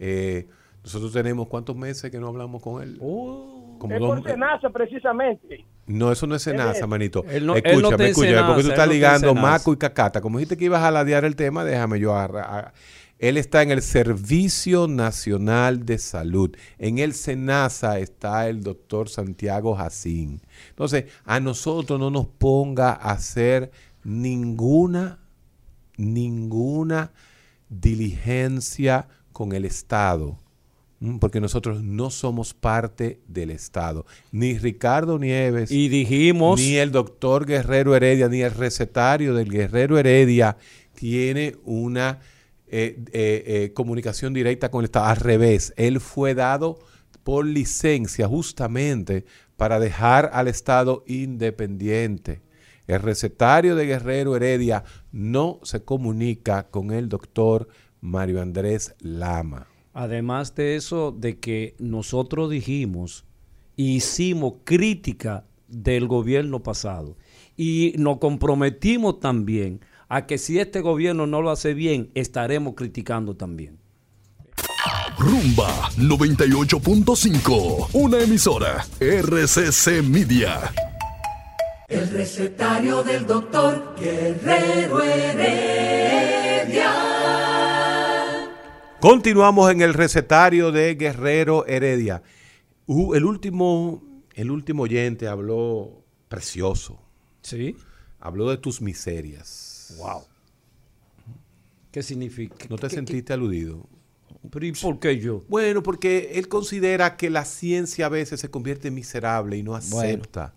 eh, nosotros tenemos cuántos meses que no hablamos con él. Como Es dos- por Senasa, precisamente. no, eso no es cenaza, es. manito. Él no- él no escúchame, escúchame, porque tú estás no ligando. Maco y Cacata. Como dijiste que ibas a ladear el tema, déjame yo agarrar. Él está en el Servicio Nacional de Salud. En el SENASA está el doctor Santiago Jacín. Entonces, a nosotros no nos ponga a hacer ninguna, ninguna diligencia con el Estado. ¿m? Porque nosotros no somos parte del Estado. Ni Ricardo Nieves, Y dijimos. ni el doctor Guerrero Heredia, ni el recetario del Guerrero Heredia tiene una eh, eh, eh, comunicación directa con el Estado. Al revés, él fue dado por licencia justamente para dejar al Estado independiente. El recetario de Guerrero Heredia no se comunica con el doctor Mario Andrés Lama. Además de eso, de que nosotros dijimos, hicimos crítica del gobierno pasado y nos comprometimos también a que si este gobierno no lo hace bien, estaremos criticando también. Rumba 98.5, una emisora RCC Media. El recetario del doctor Guerrero Heredia. Continuamos en el recetario de Guerrero Heredia. Uh, el, último, el último oyente habló precioso. ¿Sí? Habló de tus miserias. Wow. ¿Qué significa? ¿No te ¿Qué- sentiste aludido? pero ¿y por qué yo? Bueno, porque él considera que la ciencia a veces se convierte en miserable y no acepta.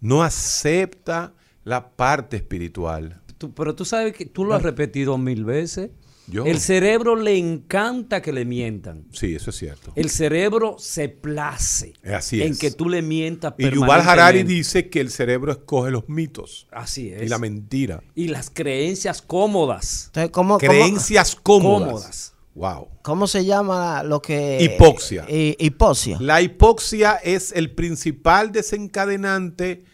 No acepta la parte espiritual. Tú- pero tú sabes que tú lo has repetido mil veces. Yo. El cerebro le encanta que le mientan. Sí, eso es cierto. El cerebro se place Así en que tú le mientas Y Yuval Harari dice que el cerebro escoge los mitos Así es. y la mentira. Y las creencias cómodas. Entonces, ¿cómo, cómo- Creencias cómodas. Cómodas. Wow. cómo se llama lo que... Hipoxia. Eh, hipoxia. La hipoxia es el principal desencadenante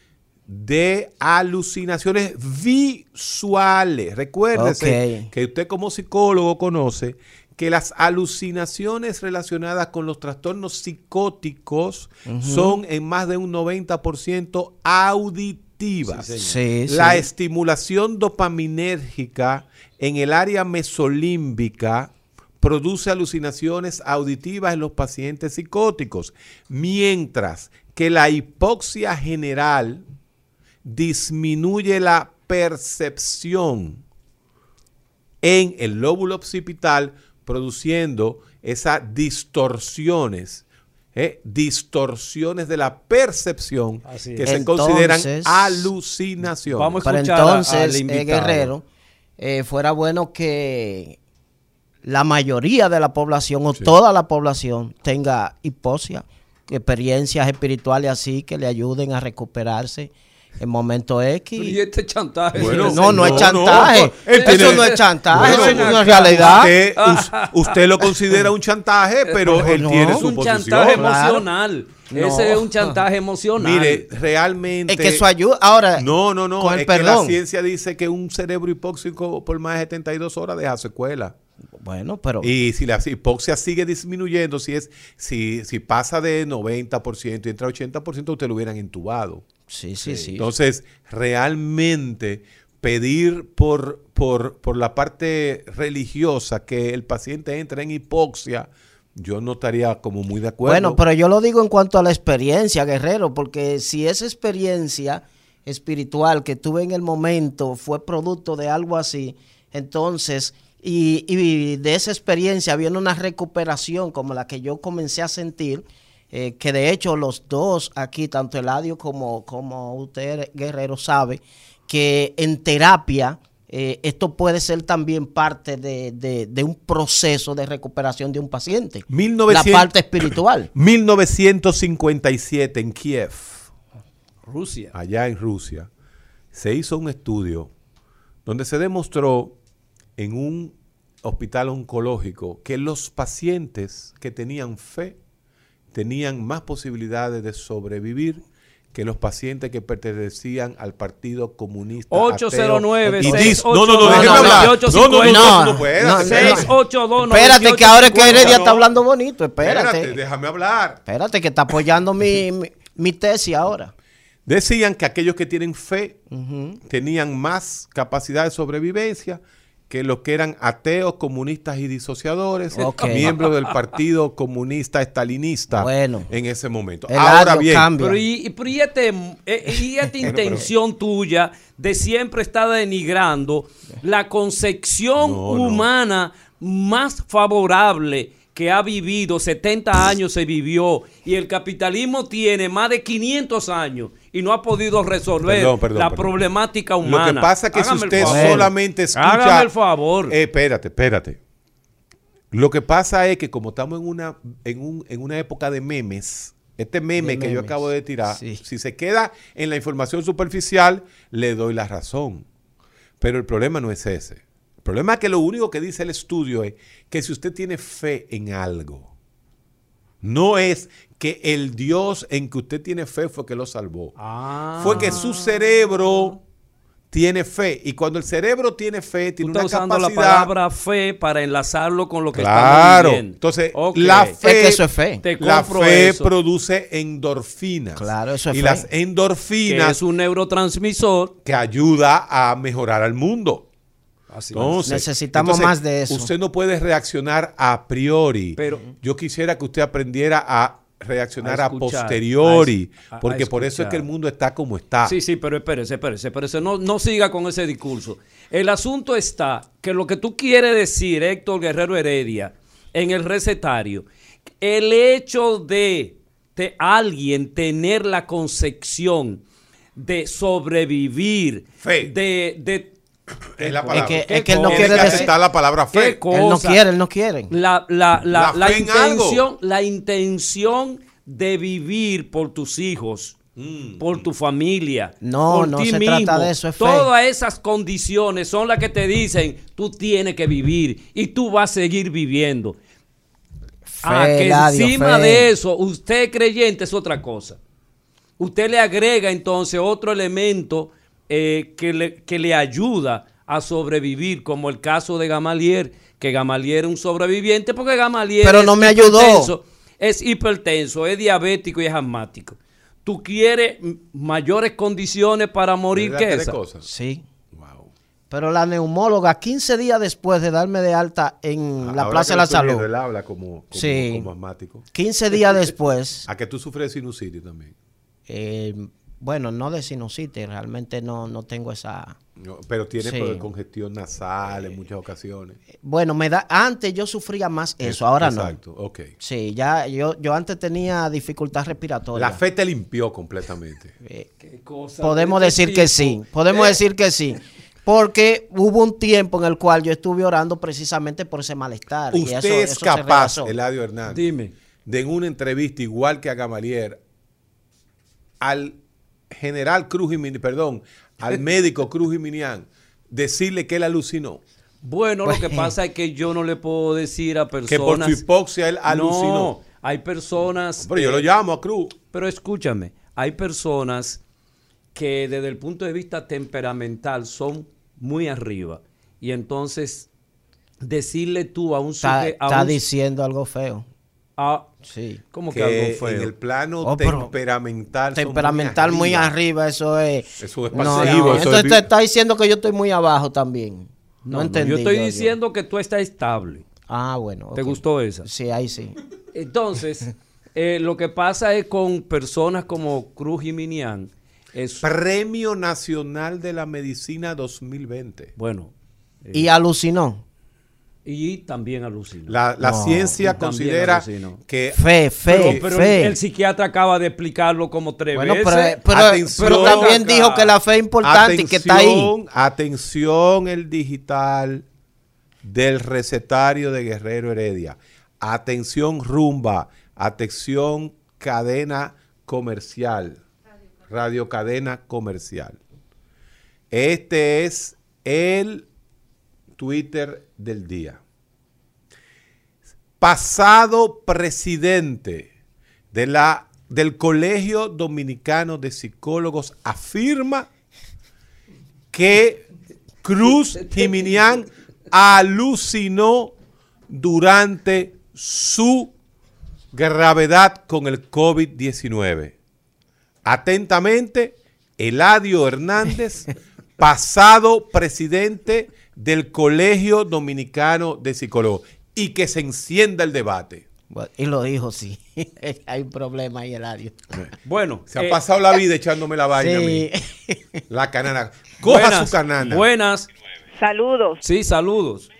de alucinaciones visuales. Recuérdese que usted como psicólogo conoce que las alucinaciones relacionadas con los trastornos psicóticos son en más de un 90% auditivas. Sí, sí. La estimulación dopaminérgica en el área mesolímbica produce alucinaciones auditivas en los pacientes psicóticos, mientras que la hipoxia general disminuye la percepción en el lóbulo occipital, produciendo esas distorsiones, ¿eh? distorsiones de la percepción Así que se consideran alucinaciones. Vamos a Pero escuchar a- entonces, eh. Guerrero, eh, fuera bueno que la mayoría de la población o toda la población tenga hipoxia, experiencias espirituales así que le ayuden a recuperarse en momentos X. Y este chantaje. Bueno, no, no, es no, chantaje. no. Eso tiene- no es chantaje, Bueno, eso es una realidad. Usted, us- usted lo considera un chantaje, pero él no. tiene Es su un posición. chantaje Claro. emocional. No. Ese es un chantaje emocional. Mire, realmente. Es que eso ayuda. Ahora, No, no, no. con el es que la ciencia dice que un cerebro hipóxico por más de 72 horas deja secuela. Bueno, pero Y si la hipoxia sigue disminuyendo, si es si, si pasa de 90% y entra a 80%, usted lo hubieran intubado. Sí, sí, sí. Entonces, realmente pedir por, por, por la parte religiosa que el paciente entre en hipoxia, yo no estaría como muy de acuerdo. Bueno, pero yo lo digo en cuanto a la experiencia, Guerrero, porque si esa experiencia espiritual que tuve en el momento fue producto de algo así, entonces, y, y de esa experiencia viene una recuperación como la que yo comencé a sentir, eh, que de hecho los dos aquí, tanto Eladio como, como usted, Guerrero, sabe que en terapia eh, esto puede ser también parte de, de- de un proceso de recuperación de un paciente. 1900 La parte espiritual. 1957 en Kiev, Rusia. allá en Rusia, se hizo un estudio donde se demostró en un hospital oncológico que los pacientes que tenían fe tenían más posibilidades de sobrevivir que los pacientes que pertenecían al Partido Comunista. ateo. 809 Y dis- 682 No, no, no, déjeme no, hablar. no, No, no, no, no, no, no, espérate, no, espérate. 682 Espérate, que ahora es que 9850. Heredia no. está hablando bonito. Espérate. Espérate, déjame hablar. Espérate, que está apoyando mi, mi, mi tesis ahora. Decían que aquellos que tienen fe tenían más capacidad de sobrevivencia que los que eran ateos, comunistas y disociadores, miembros del Partido Comunista Estalinista Bueno. en ese momento. El Ahora bien, cambia. Pero y, pero y este, eh, y esta intención tuya de siempre estar denigrando la concepción No, no. humana más favorable que ha vivido, 70 años se vivió, y el capitalismo tiene más de 500 años y no ha podido resolver Perdón, perdón, la perdón. problemática lo humana. que pasa es que si Hágame usted favor. solamente escucha... Hágame el favor. Eh, espérate, espérate. Lo que pasa es que como estamos en una, en un- en una época de memes, este meme De que yo acabo de tirar, Sí. si se queda en la información superficial, le doy la razón. Pero el problema no es ese. El problema es que lo único que dice el estudio es que si usted tiene fe en algo, no es que el Dios en que usted tiene fe fue que lo salvó. Ah. Fue que su cerebro tiene fe. Y cuando el cerebro tiene fe, Tú tiene estás una usando la capacidad... palabra fe para enlazarlo con lo que Claro. viendo. Entonces, la fe, Es que eso es fe. Te la fe eso, produce endorfinas. Claro, eso es Y fe. las que endorfinas es un neurotransmisor. que ayuda a mejorar al mundo. Así Entonces, Necesitamos entonces, más de eso. Usted no puede reaccionar a priori. Pero- yo quisiera que usted aprendiera a reaccionar A posteriori, a es- a- porque a por eso es que el mundo está como está. Sí, sí, pero espérese, espérese, espérese. No, no siga con ese discurso. El asunto está que lo que tú quieres decir, Héctor Guerrero Heredia, en el recetario, el hecho de, de alguien tener la concepción de sobrevivir, Fe. de, de Es la Es palabra. que, ¿Qué es que él no quiere que decir. la palabra ¿Qué fe. Él no quiere, él no quiere. la, la, la, La intención, la intención de vivir por tus hijos, por tu familia, No, por no ti se mismo. trata de eso, es fe. Todas esas condiciones son las que te dicen, tú tienes que vivir y tú vas a seguir viviendo. Ah, Fe, que encima fe. de eso, usted creyente es otra cosa. Usted le agrega entonces otro elemento eh, que, le, que le ayuda a sobrevivir, como el caso de Gamaliel, que Gamaliel es un sobreviviente porque Gamaliel Pero es no me ayudó. hipertenso, es hipertenso, es diabético y es asmático. ¿Tú quieres mayores condiciones para morir ¿Verdad que esa? cosas? Sí. Wow. Pero la neumóloga, 15 días después de darme de alta en la Ahora Plaza de la Salud, Él habla como, como, Sí. como asmático. 15 días después, A que tú sufres sinusitis también. eh, bueno, no de sinusitis, realmente no, no tengo esa... No, pero tiene Sí. congestión nasal en muchas ocasiones. Bueno, me da, antes yo sufría más eso, ahora Exacto, ok. no. Sí, ya yo, yo antes tenía dificultad respiratoria. La fe te limpió completamente. Eh, Qué cosa podemos de este decir que sí, podemos Eh, decir que sí. Porque hubo un tiempo en el cual yo estuve orando precisamente por ese malestar. y Usted eso- es eso capaz. Eladio Hernández, Dime. de en una entrevista igual que a Gamaliel, al general Cruz Jiménez, perdón, al médico Cruz Jiménez, decirle que él alucinó. Bueno, lo que pasa es que yo no le puedo decir a personas... Que por su hipoxia él alucinó. No, hay personas... Pero yo lo llamo a Cruz. Pero escúchame, hay personas que desde el punto de vista temperamental son muy arriba. Y entonces, decirle tú a un Está, suje- a está un- diciendo algo feo. a- Sí. ¿Cómo que, Que algo feo? en el plano Oh, temperamental. Temperamental muy arriba, eso es. Eso es pasivo, no, eso Entonces es te está diciendo que yo estoy muy abajo también. No, No, no, entendí. yo estoy diciendo que tú estás estable. Ah, bueno. ¿Te gustó esa? Sí, ahí sí. Entonces, eh, lo que pasa es con personas como Cruz y Minian, es, Premio Nacional de la Medicina 2020. bueno, eh, Y alucinó. Y también alucina. La, la No, ciencia considera que Fe, fe, pero fe. el psiquiatra acaba de explicarlo como tres Bueno, veces. pero, pero- Atención. pero también Acá. dijo que la fe es importante y que está ahí. Atención, Atención, el digital del recetario de Guerrero Heredia. Atención, rumba. Atención, cadena comercial. Radio cadena comercial. Este es el Twitter del día. Pasado presidente de la, del Colegio Dominicano de Psicólogos afirma que Cruz Jiminián alucinó durante su gravedad con el COVID-19. Atentamente, Eladio Hernández, pasado presidente del Colegio Dominicano de Psicólogos. Y que se encienda el debate. Bueno, y lo dijo, sí. Hay un problema ahí, Eladio. Bueno, Se ha eh, pasado la vida echándome la vaina a mí. Sí. La canana. Coja buenas, su canana. Buenas, Saludos. sí, saludos.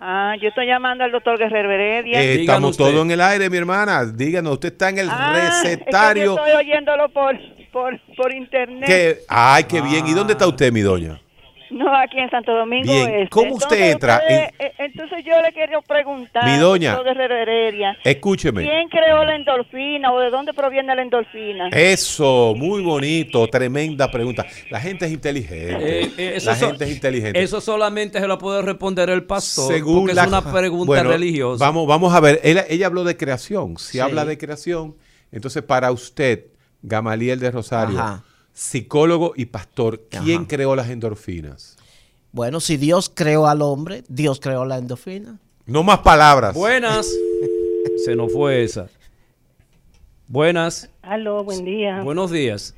Ah, yo estoy llamando al doctor Guerrero Heredia. Eh, estamos todos en el aire, mi hermana. Díganos, usted está en el Ah, recetario. Es que yo estoy oyéndolo por, por, por internet. que, ay, qué bien. ¿Y dónde está usted, mi doña? No, aquí en Santo Domingo Bien, Este. ¿cómo usted Entonces, entra eh, Entonces yo le quiero preguntar, Mi doña. doctor Guerrero Heredia, Escúcheme. ¿quién creó la endorfina o de dónde proviene la endorfina? Eso, muy bonito, tremenda pregunta. La gente es inteligente. Eh, eh, eso la so- gente es inteligente. Eso solamente se lo puede responder el pastor, Según porque la- es una pregunta Bueno, religiosa. Vamos, vamos a ver. Ella, ella habló de creación. Si Sí. habla de creación, entonces para usted, Gamaliel de Rosario, Ajá. Psicólogo y pastor, ¿quién Ajá. creó las endorfinas? Bueno, si Dios creó al hombre, Dios creó la endorfina. No más palabras. Buenas. Se nos fue esa. Buenas. Aló, buen día. Buenos días.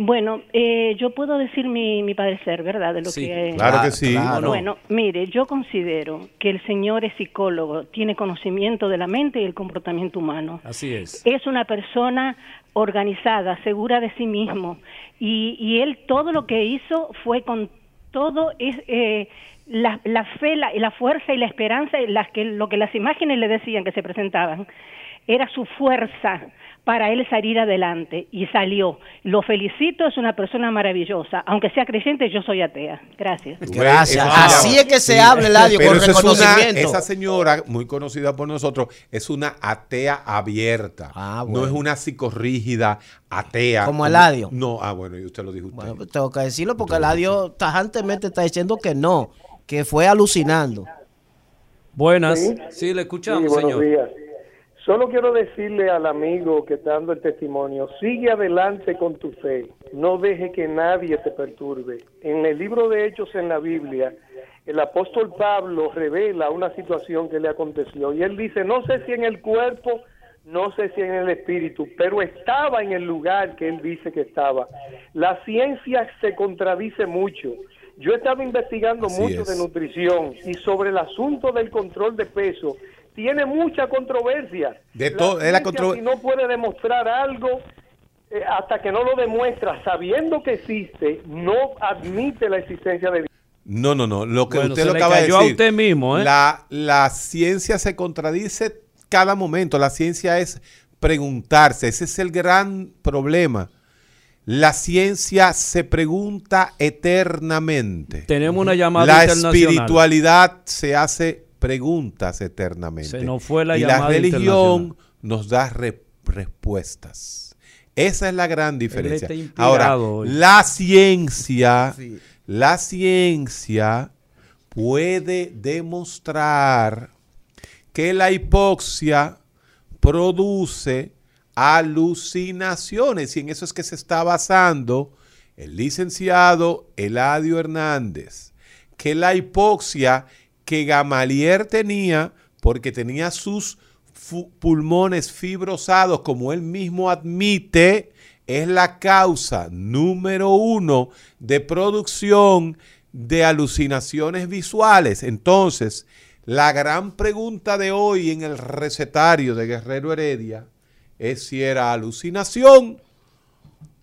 Bueno, eh, yo puedo decir mi, mi parecer, ¿verdad? De lo Sí, que claro que sí. claro. Bueno, mire, yo considero que el señor es psicólogo, tiene conocimiento de la mente y el comportamiento humano. Así es. Es una persona organizada, segura de sí mismo. Y, y él todo lo que hizo fue con todo es eh, la, la fe, la, la fuerza y la esperanza, las que, lo que las imágenes le decían que se presentaban, era su fuerza para él salir adelante y salió. Lo felicito, es una persona maravillosa. Aunque sea creyente, yo soy atea. Gracias. Gracias. Así es que se habla, Eladio, Pero con eso es una- reconocimiento. esa señora, muy conocida por nosotros, es una atea abierta. Ah, No bueno. es una psicorrígida atea. Como Eladio. No, ah, bueno, y usted lo dijo usted. Bueno, pues tengo que decirlo porque Eladio tajantemente está diciendo que no, que fue alucinando. Buenas. Sí. Sí, le Sí, escuchamos, buenos señor. días. Solo quiero decirle al amigo que está dando el testimonio, sigue adelante con tu fe, no deje que nadie te perturbe. En el libro de Hechos en la Biblia, el apóstol Pablo revela una situación que le aconteció y él dice, no sé si en el cuerpo, no sé si en el espíritu, pero estaba en el lugar que él dice que estaba. La ciencia se contradice mucho. Yo estaba investigando Así mucho es. de nutrición y sobre el asunto del control de peso tiene mucha controversia. De todo, es la ciencia, contro- Si no puede demostrar algo eh, hasta que no lo demuestra, sabiendo que existe, no admite la existencia de Dios. No, no, no. Lo que Bueno, usted lo acaba de cayó a decir. usted mismo, ¿eh? La, la ciencia se contradice cada momento. La ciencia es preguntarse. Ese es el gran problema. La ciencia se pregunta eternamente. Tenemos una llamada La internacional. espiritualidad se hace preguntas eternamente. Se nos fue la y llamada la religión nos da re- respuestas. Esa es la gran diferencia. Ahora, hoy. la ciencia, la ciencia puede demostrar que la hipoxia produce alucinaciones y en eso es que se está basando el licenciado Eladio Hernández, que la hipoxia que Gamalier tenía, porque tenía sus pulmones fibrosados, como él mismo admite, es la causa número uno de producción de alucinaciones visuales. Entonces, la gran pregunta de hoy en el recetario de Guerrero Heredia es si era alucinación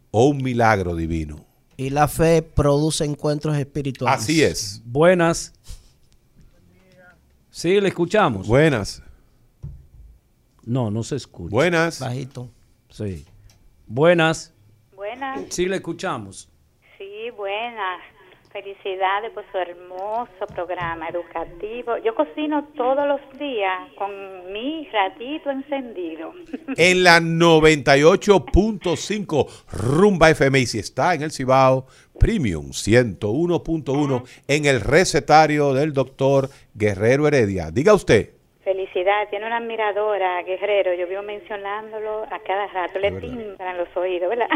o un milagro divino. Y la fe produce encuentros espirituales. Así es. Buenas. Sí, le escuchamos. Buenas. No, no se escucha. Buenas. Bajito. Sí. Buenas. Buenas, Sí, le escuchamos. sí, buenas. Felicidades por su hermoso programa educativo. Yo cocino todos los días con mi ratito encendido. En la 98.5 Rumba FM y si está en el Cibao Premium 101.1 en el recetario del doctor Guerrero Heredia. Diga usted. Felicidades, tiene una admiradora, Guerrero. Yo vivo mencionándolo a cada rato. Le timbran los oídos, ¿verdad?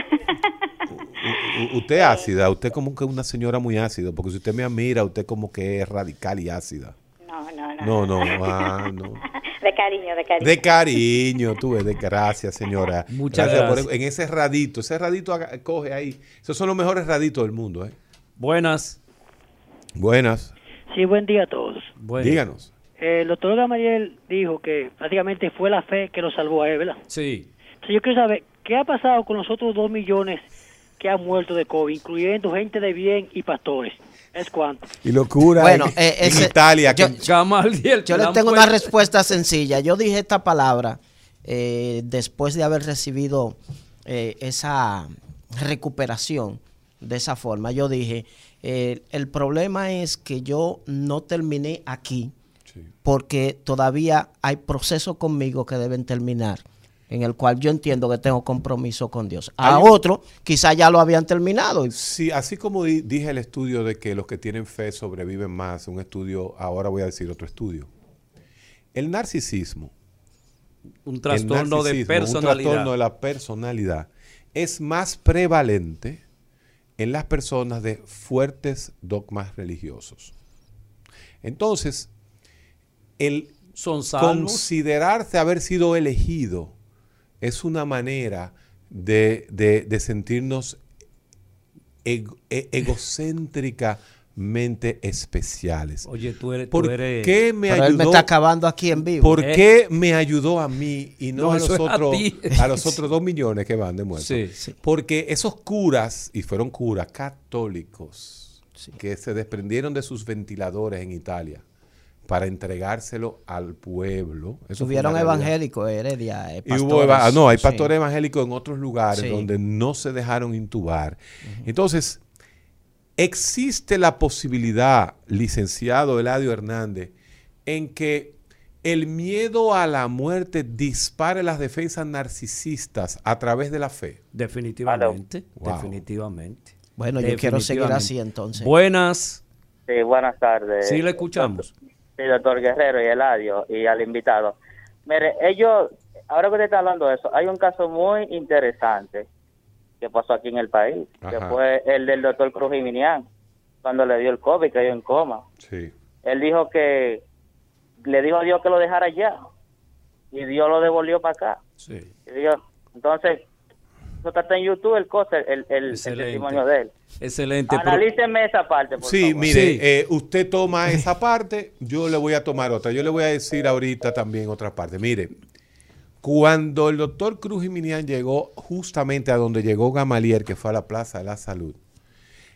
U- usted es ácida, usted como que una señora muy ácida, porque si usted me admira, usted como que es radical y ácida. No, no, no. No, no, ah, no. De cariño, de cariño. De cariño, tú ves, de gracias, señora. Muchas gracias. en ese radito, ese radito coge ahí. Esos son los mejores raditos del mundo, ¿eh? Buenas. Buenas. Sí, buen día a todos. Bueno. Díganos. Eh, el doctor Gamaliel dijo que prácticamente fue la fe que lo salvó a él, ¿verdad? Sí. Entonces yo quiero saber, ¿qué ha pasado con los otros dos millones que han muerto de COVID, incluyendo gente de bien y pastores? ¿Es cuánto? Y locura Bueno, en, eh, en ese- Italia. yo- Gamaliel. Yo la le han tengo una respuesta sencilla. Yo dije esta palabra eh, después de haber recibido eh, esa recuperación de esa forma. Yo dije Eh, el problema es que yo no terminé aquí porque todavía hay procesos conmigo que deben terminar en el cual yo entiendo que tengo compromiso con Dios. A Hay otro quizá ya lo habían terminado. Sí, así como di- dije el estudio de que los que tienen fe sobreviven más, un estudio, ahora voy a decir otro estudio. El narcisismo. Un trastorno de personalidad. Un trastorno de la personalidad es más prevalente en las personas de fuertes dogmas religiosos. Entonces, el Son considerarse haber sido elegido es una manera de, de- de sentirnos ego- e- egocéntricamente especiales. Oye, tú eres... ¿Por tú eres- qué me Pero él me ayudó? está acabando aquí en vivo. ¿Por Eh. qué me ayudó a mí y no, No, a, los a otros, a los otros dos millones que van de muertos? Sí. Porque esos curas, y fueron curas católicos, que se desprendieron de sus ventiladores en Italia para entregárselo al pueblo. Eso Tuvieron evangélicos, Heredia. eh, Y hubo eva- pastores. no, hay Sí. pastores evangélicos en otros lugares Sí. donde no se dejaron intubar. Entonces, existe la posibilidad, licenciado Eladio Hernández, en que el miedo a la muerte dispare las defensas narcisistas a través de la fe. Definitivamente, Wow. definitivamente. Bueno, yo quiero seguir así entonces. Buenas. Sí, buenas tardes. Sí, le escuchamos. Sí, doctor Guerrero y Eladio y al invitado. Mire, ellos, ahora que usted está hablando de eso, hay un caso muy interesante que pasó aquí en el país, que fue el del doctor Cruz Jiminián, cuando le dio el COVID, cayó en coma. Sí. Él dijo que le dijo a Dios que lo dejara allá y Dios lo devolvió para acá. Sí. Y Dios- entonces, eso está en YouTube, el, cosa, el, el, testimonio de él. Excelente. Analíceme esa parte, por Sí, favor. mire, Sí. eh, usted toma esa parte, yo le voy a tomar otra. Yo le voy a decir ahorita también otra parte. Mire, cuando el doctor Cruz Jiminián llegó justamente a donde llegó Gamaliel, que fue a la Plaza de la Salud,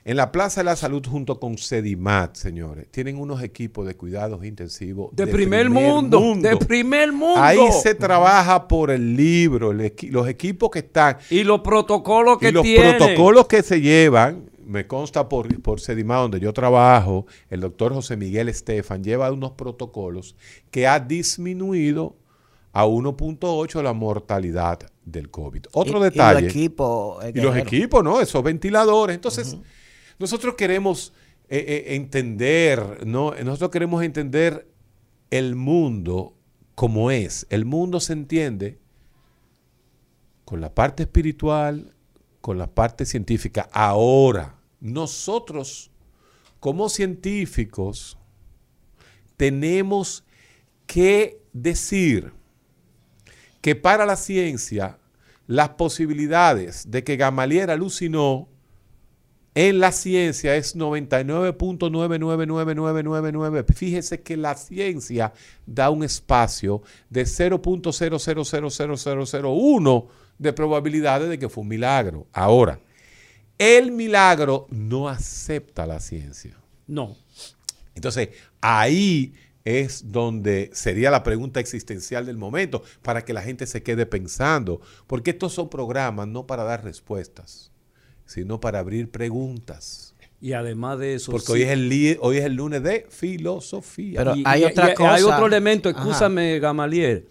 en la Plaza de la Salud junto con Sedimat, señores, tienen unos equipos de cuidados intensivos de, primer, mundo, de primer mundo. Ahí se trabaja por el libro, el equi- los equipos que están y los protocolos que y los tienen. protocolos que se llevan, me consta por, por Sedima, donde yo trabajo, el doctor José Miguel Estefan lleva unos protocolos que ha disminuido a 1.8 la mortalidad del COVID. Otro Y- y detalle. los equipos, eh, Y los Guerrero. equipos, ¿no? Esos ventiladores. Entonces, nosotros queremos eh, eh, entender, ¿no? Nosotros queremos entender el mundo como es. El mundo se entiende con la parte espiritual, con la parte científica. Ahora, nosotros como científicos tenemos que decir que para la ciencia las posibilidades de que Gamaliel alucinó en la ciencia es 99.999999. Fíjese que la ciencia da un espacio de 0.0000001 de probabilidades de que fue un milagro. Ahora, el milagro no acepta la ciencia. No. Entonces, ahí es donde sería la pregunta existencial del momento, para que la gente se quede pensando, porque estos son programas no para dar respuestas, sino para abrir preguntas. Y además de eso. Porque sí. hoy, es el, hoy es el lunes de filosofía. Pero Y- hay y- otra y- cosa. Hay otro elemento, escúchame, Gamaliel.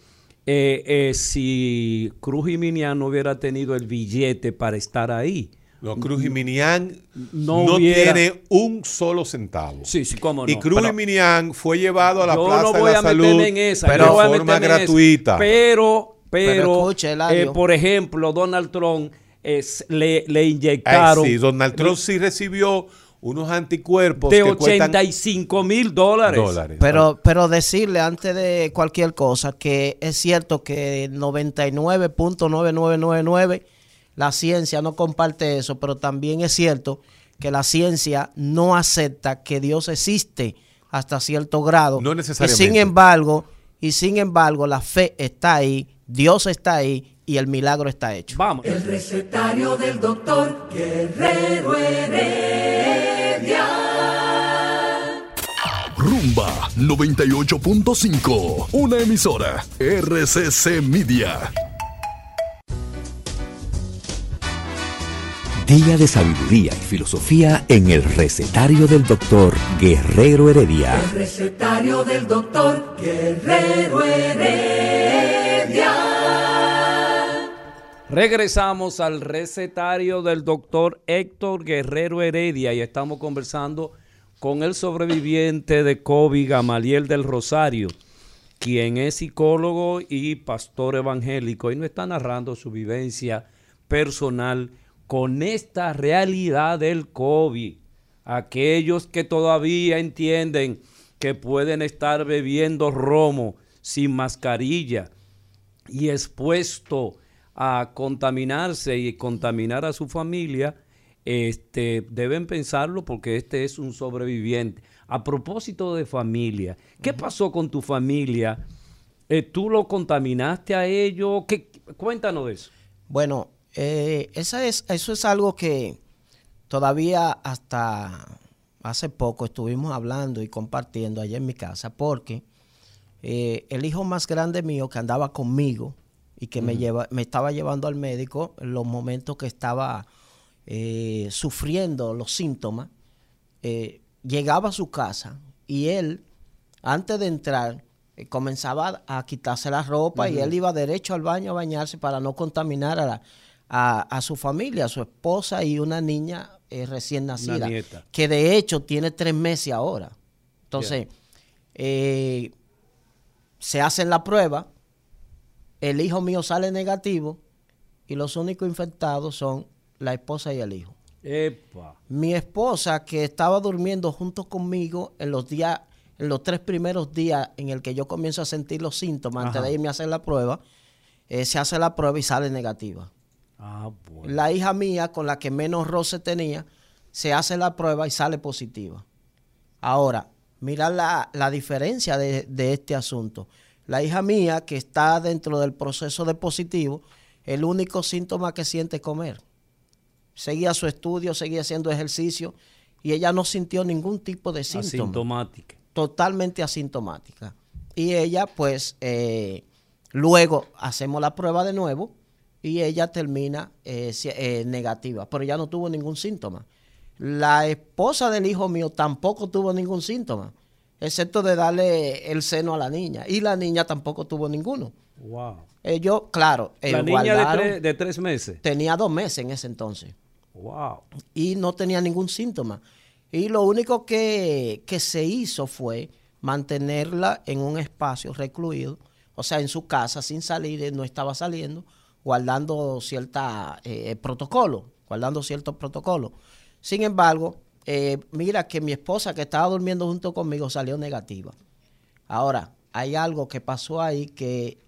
Eh, eh, si Cruz Jiminián no hubiera tenido el billete para estar ahí. No, Cruz Jiminián no no, hubiera- tiene un solo centavo. Sí, sí, cómo Y no. Cruz Pero- Jiminián fue llevado a la yo Plaza no de voy la a Salud meterme en esa, de voy a forma meterme en esa. gratuita. Pero, pero, Pero escuche, eh, por ejemplo, Donald Trump es- le, le inyectaron Ay, sí, Donald Trump sí recibió unos anticuerpos de que cuestan 85 mil dólares. dólares. Pero, pero decirle antes de cualquier cosa que es cierto que 99.9999 la ciencia no comparte eso, pero también es cierto que la ciencia no acepta que Dios existe hasta cierto grado. No Y necesariamente. sin embargo, y sin embargo, la fe está ahí, Dios está ahí y el milagro está hecho. Vamos. El recetario del doctor Guerrero Heredia. Rumba 98.5. Una emisora. RCC Media. Día de sabiduría y filosofía en el recetario del doctor Guerrero Heredia. El recetario del doctor Guerrero Heredia. Regresamos al recetario del doctor Héctor Guerrero Heredia y estamos conversando con el sobreviviente de COVID, Gamaliel del Rosario, quien es psicólogo y pastor evangélico y nos está narrando su vivencia personal con esta realidad del COVID. Aquellos que todavía entienden que pueden estar bebiendo romo sin mascarilla y expuesto a contaminarse y contaminar a su familia, este, deben pensarlo porque este es un sobreviviente. A propósito de familia, ¿qué pasó con tu familia? Eh, ¿Tú lo contaminaste a ellos? ¿Qué? Cuéntanos de eso. Bueno, eh, esa es, eso es algo que todavía hasta hace poco estuvimos hablando y compartiendo allá en mi casa, porque eh, el hijo más grande mío que andaba conmigo y que me, lleva, me estaba llevando al médico en los momentos que estaba eh, sufriendo los síntomas, eh, llegaba a su casa y él, antes de entrar, eh, comenzaba a quitarse la ropa y él iba derecho al baño a bañarse para no contaminar a, la- a, a su familia, a su esposa y una niña recién nacida, que de hecho tiene tres meses ahora. Entonces, se hacen la prueba, el hijo mío sale negativo y los únicos infectados son la esposa y el hijo. Epa. Mi esposa, que estaba durmiendo junto conmigo en los días, en los tres primeros días en el que yo comienzo a sentir los síntomas antes de irme a hacer la prueba, eh, se hace la prueba y sale negativa. Ah, bueno. La hija mía, con la que menos roce tenía, se hace la prueba y sale positiva. Ahora, mira la, la diferencia de, de este asunto. La hija mía, que está dentro del proceso de positivo, el único síntoma que siente es comer. Seguía su estudio, seguía haciendo ejercicio y ella no sintió ningún tipo de síntoma. Asintomática. Totalmente asintomática. Y ella, pues, eh, luego hacemos la prueba de nuevo y ella termina eh, eh, negativa, pero ya no tuvo ningún síntoma. La esposa del hijo mío tampoco tuvo ningún síntoma, excepto de darle el seno a la niña. Y la niña tampoco tuvo ninguno. Wow. Ellos, claro, eh, La niña de, tres meses. tenía dos meses en ese entonces Wow. y no tenía ningún síntoma. Y lo único que, que se hizo fue mantenerla en un espacio recluido, o sea, en su casa, sin salir, eh, no estaba saliendo, guardando cierta eh, protocolo, guardando ciertos protocolos. Sin embargo, eh, mira que mi esposa que estaba durmiendo junto conmigo salió negativa. Ahora, hay algo que pasó ahí que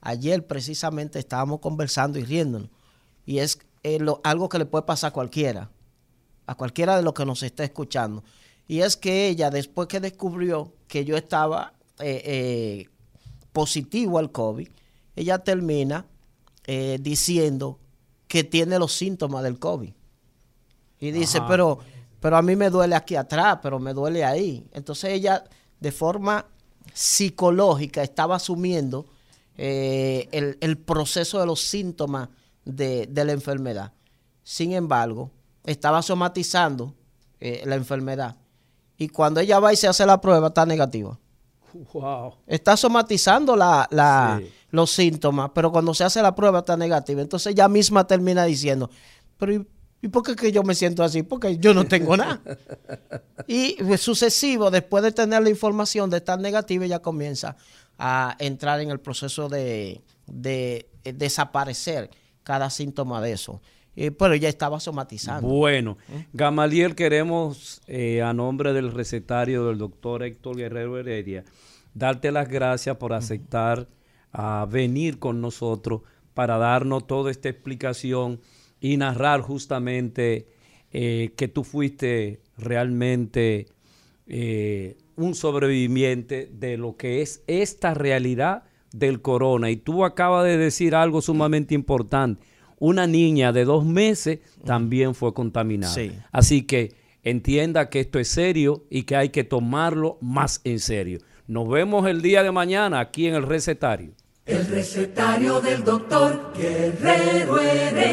ayer precisamente estábamos conversando y riéndonos. Y es eh, lo- algo que le puede pasar a cualquiera, a cualquiera de los que nos está escuchando. Y es que ella, después que descubrió que yo estaba eh, positivo al COVID, ella termina diciendo que tiene los síntomas del COVID. Y dice, Ajá. pero, pero a mí me duele aquí atrás, pero me duele ahí. Entonces ella, de forma psicológica, estaba asumiendo eh, el, el proceso de los síntomas de, de la enfermedad. Sin embargo, estaba somatizando eh, la enfermedad. Y cuando ella va y se hace la prueba, está negativa. Wow. Está somatizando la, la- Sí. los síntomas, pero cuando se hace la prueba está negativa. Entonces ella misma termina diciendo, pero ¿y, por qué que yo me siento así? Porque yo no tengo nada. Y sucesivo, después de tener la información de estar negativa, ella comienza a entrar en el proceso de, de, eh, desaparecer cada síntoma de eso. Eh, pero ella estaba somatizando. Bueno, Gamaliel, queremos, eh, a nombre del recetario del doctor Héctor Guerrero Heredia, darte las gracias por aceptar a venir con nosotros para darnos toda esta explicación y narrar justamente eh, que tú fuiste realmente eh, un sobreviviente de lo que es esta realidad del corona. Y tú acabas de decir algo sumamente importante. Una niña de dos meses también fue contaminada. Sí. Así que entienda que esto es serio y que hay que tomarlo más en serio. Nos vemos el día de mañana aquí en el recetario. El recetario del doctor Guerrero Heredia.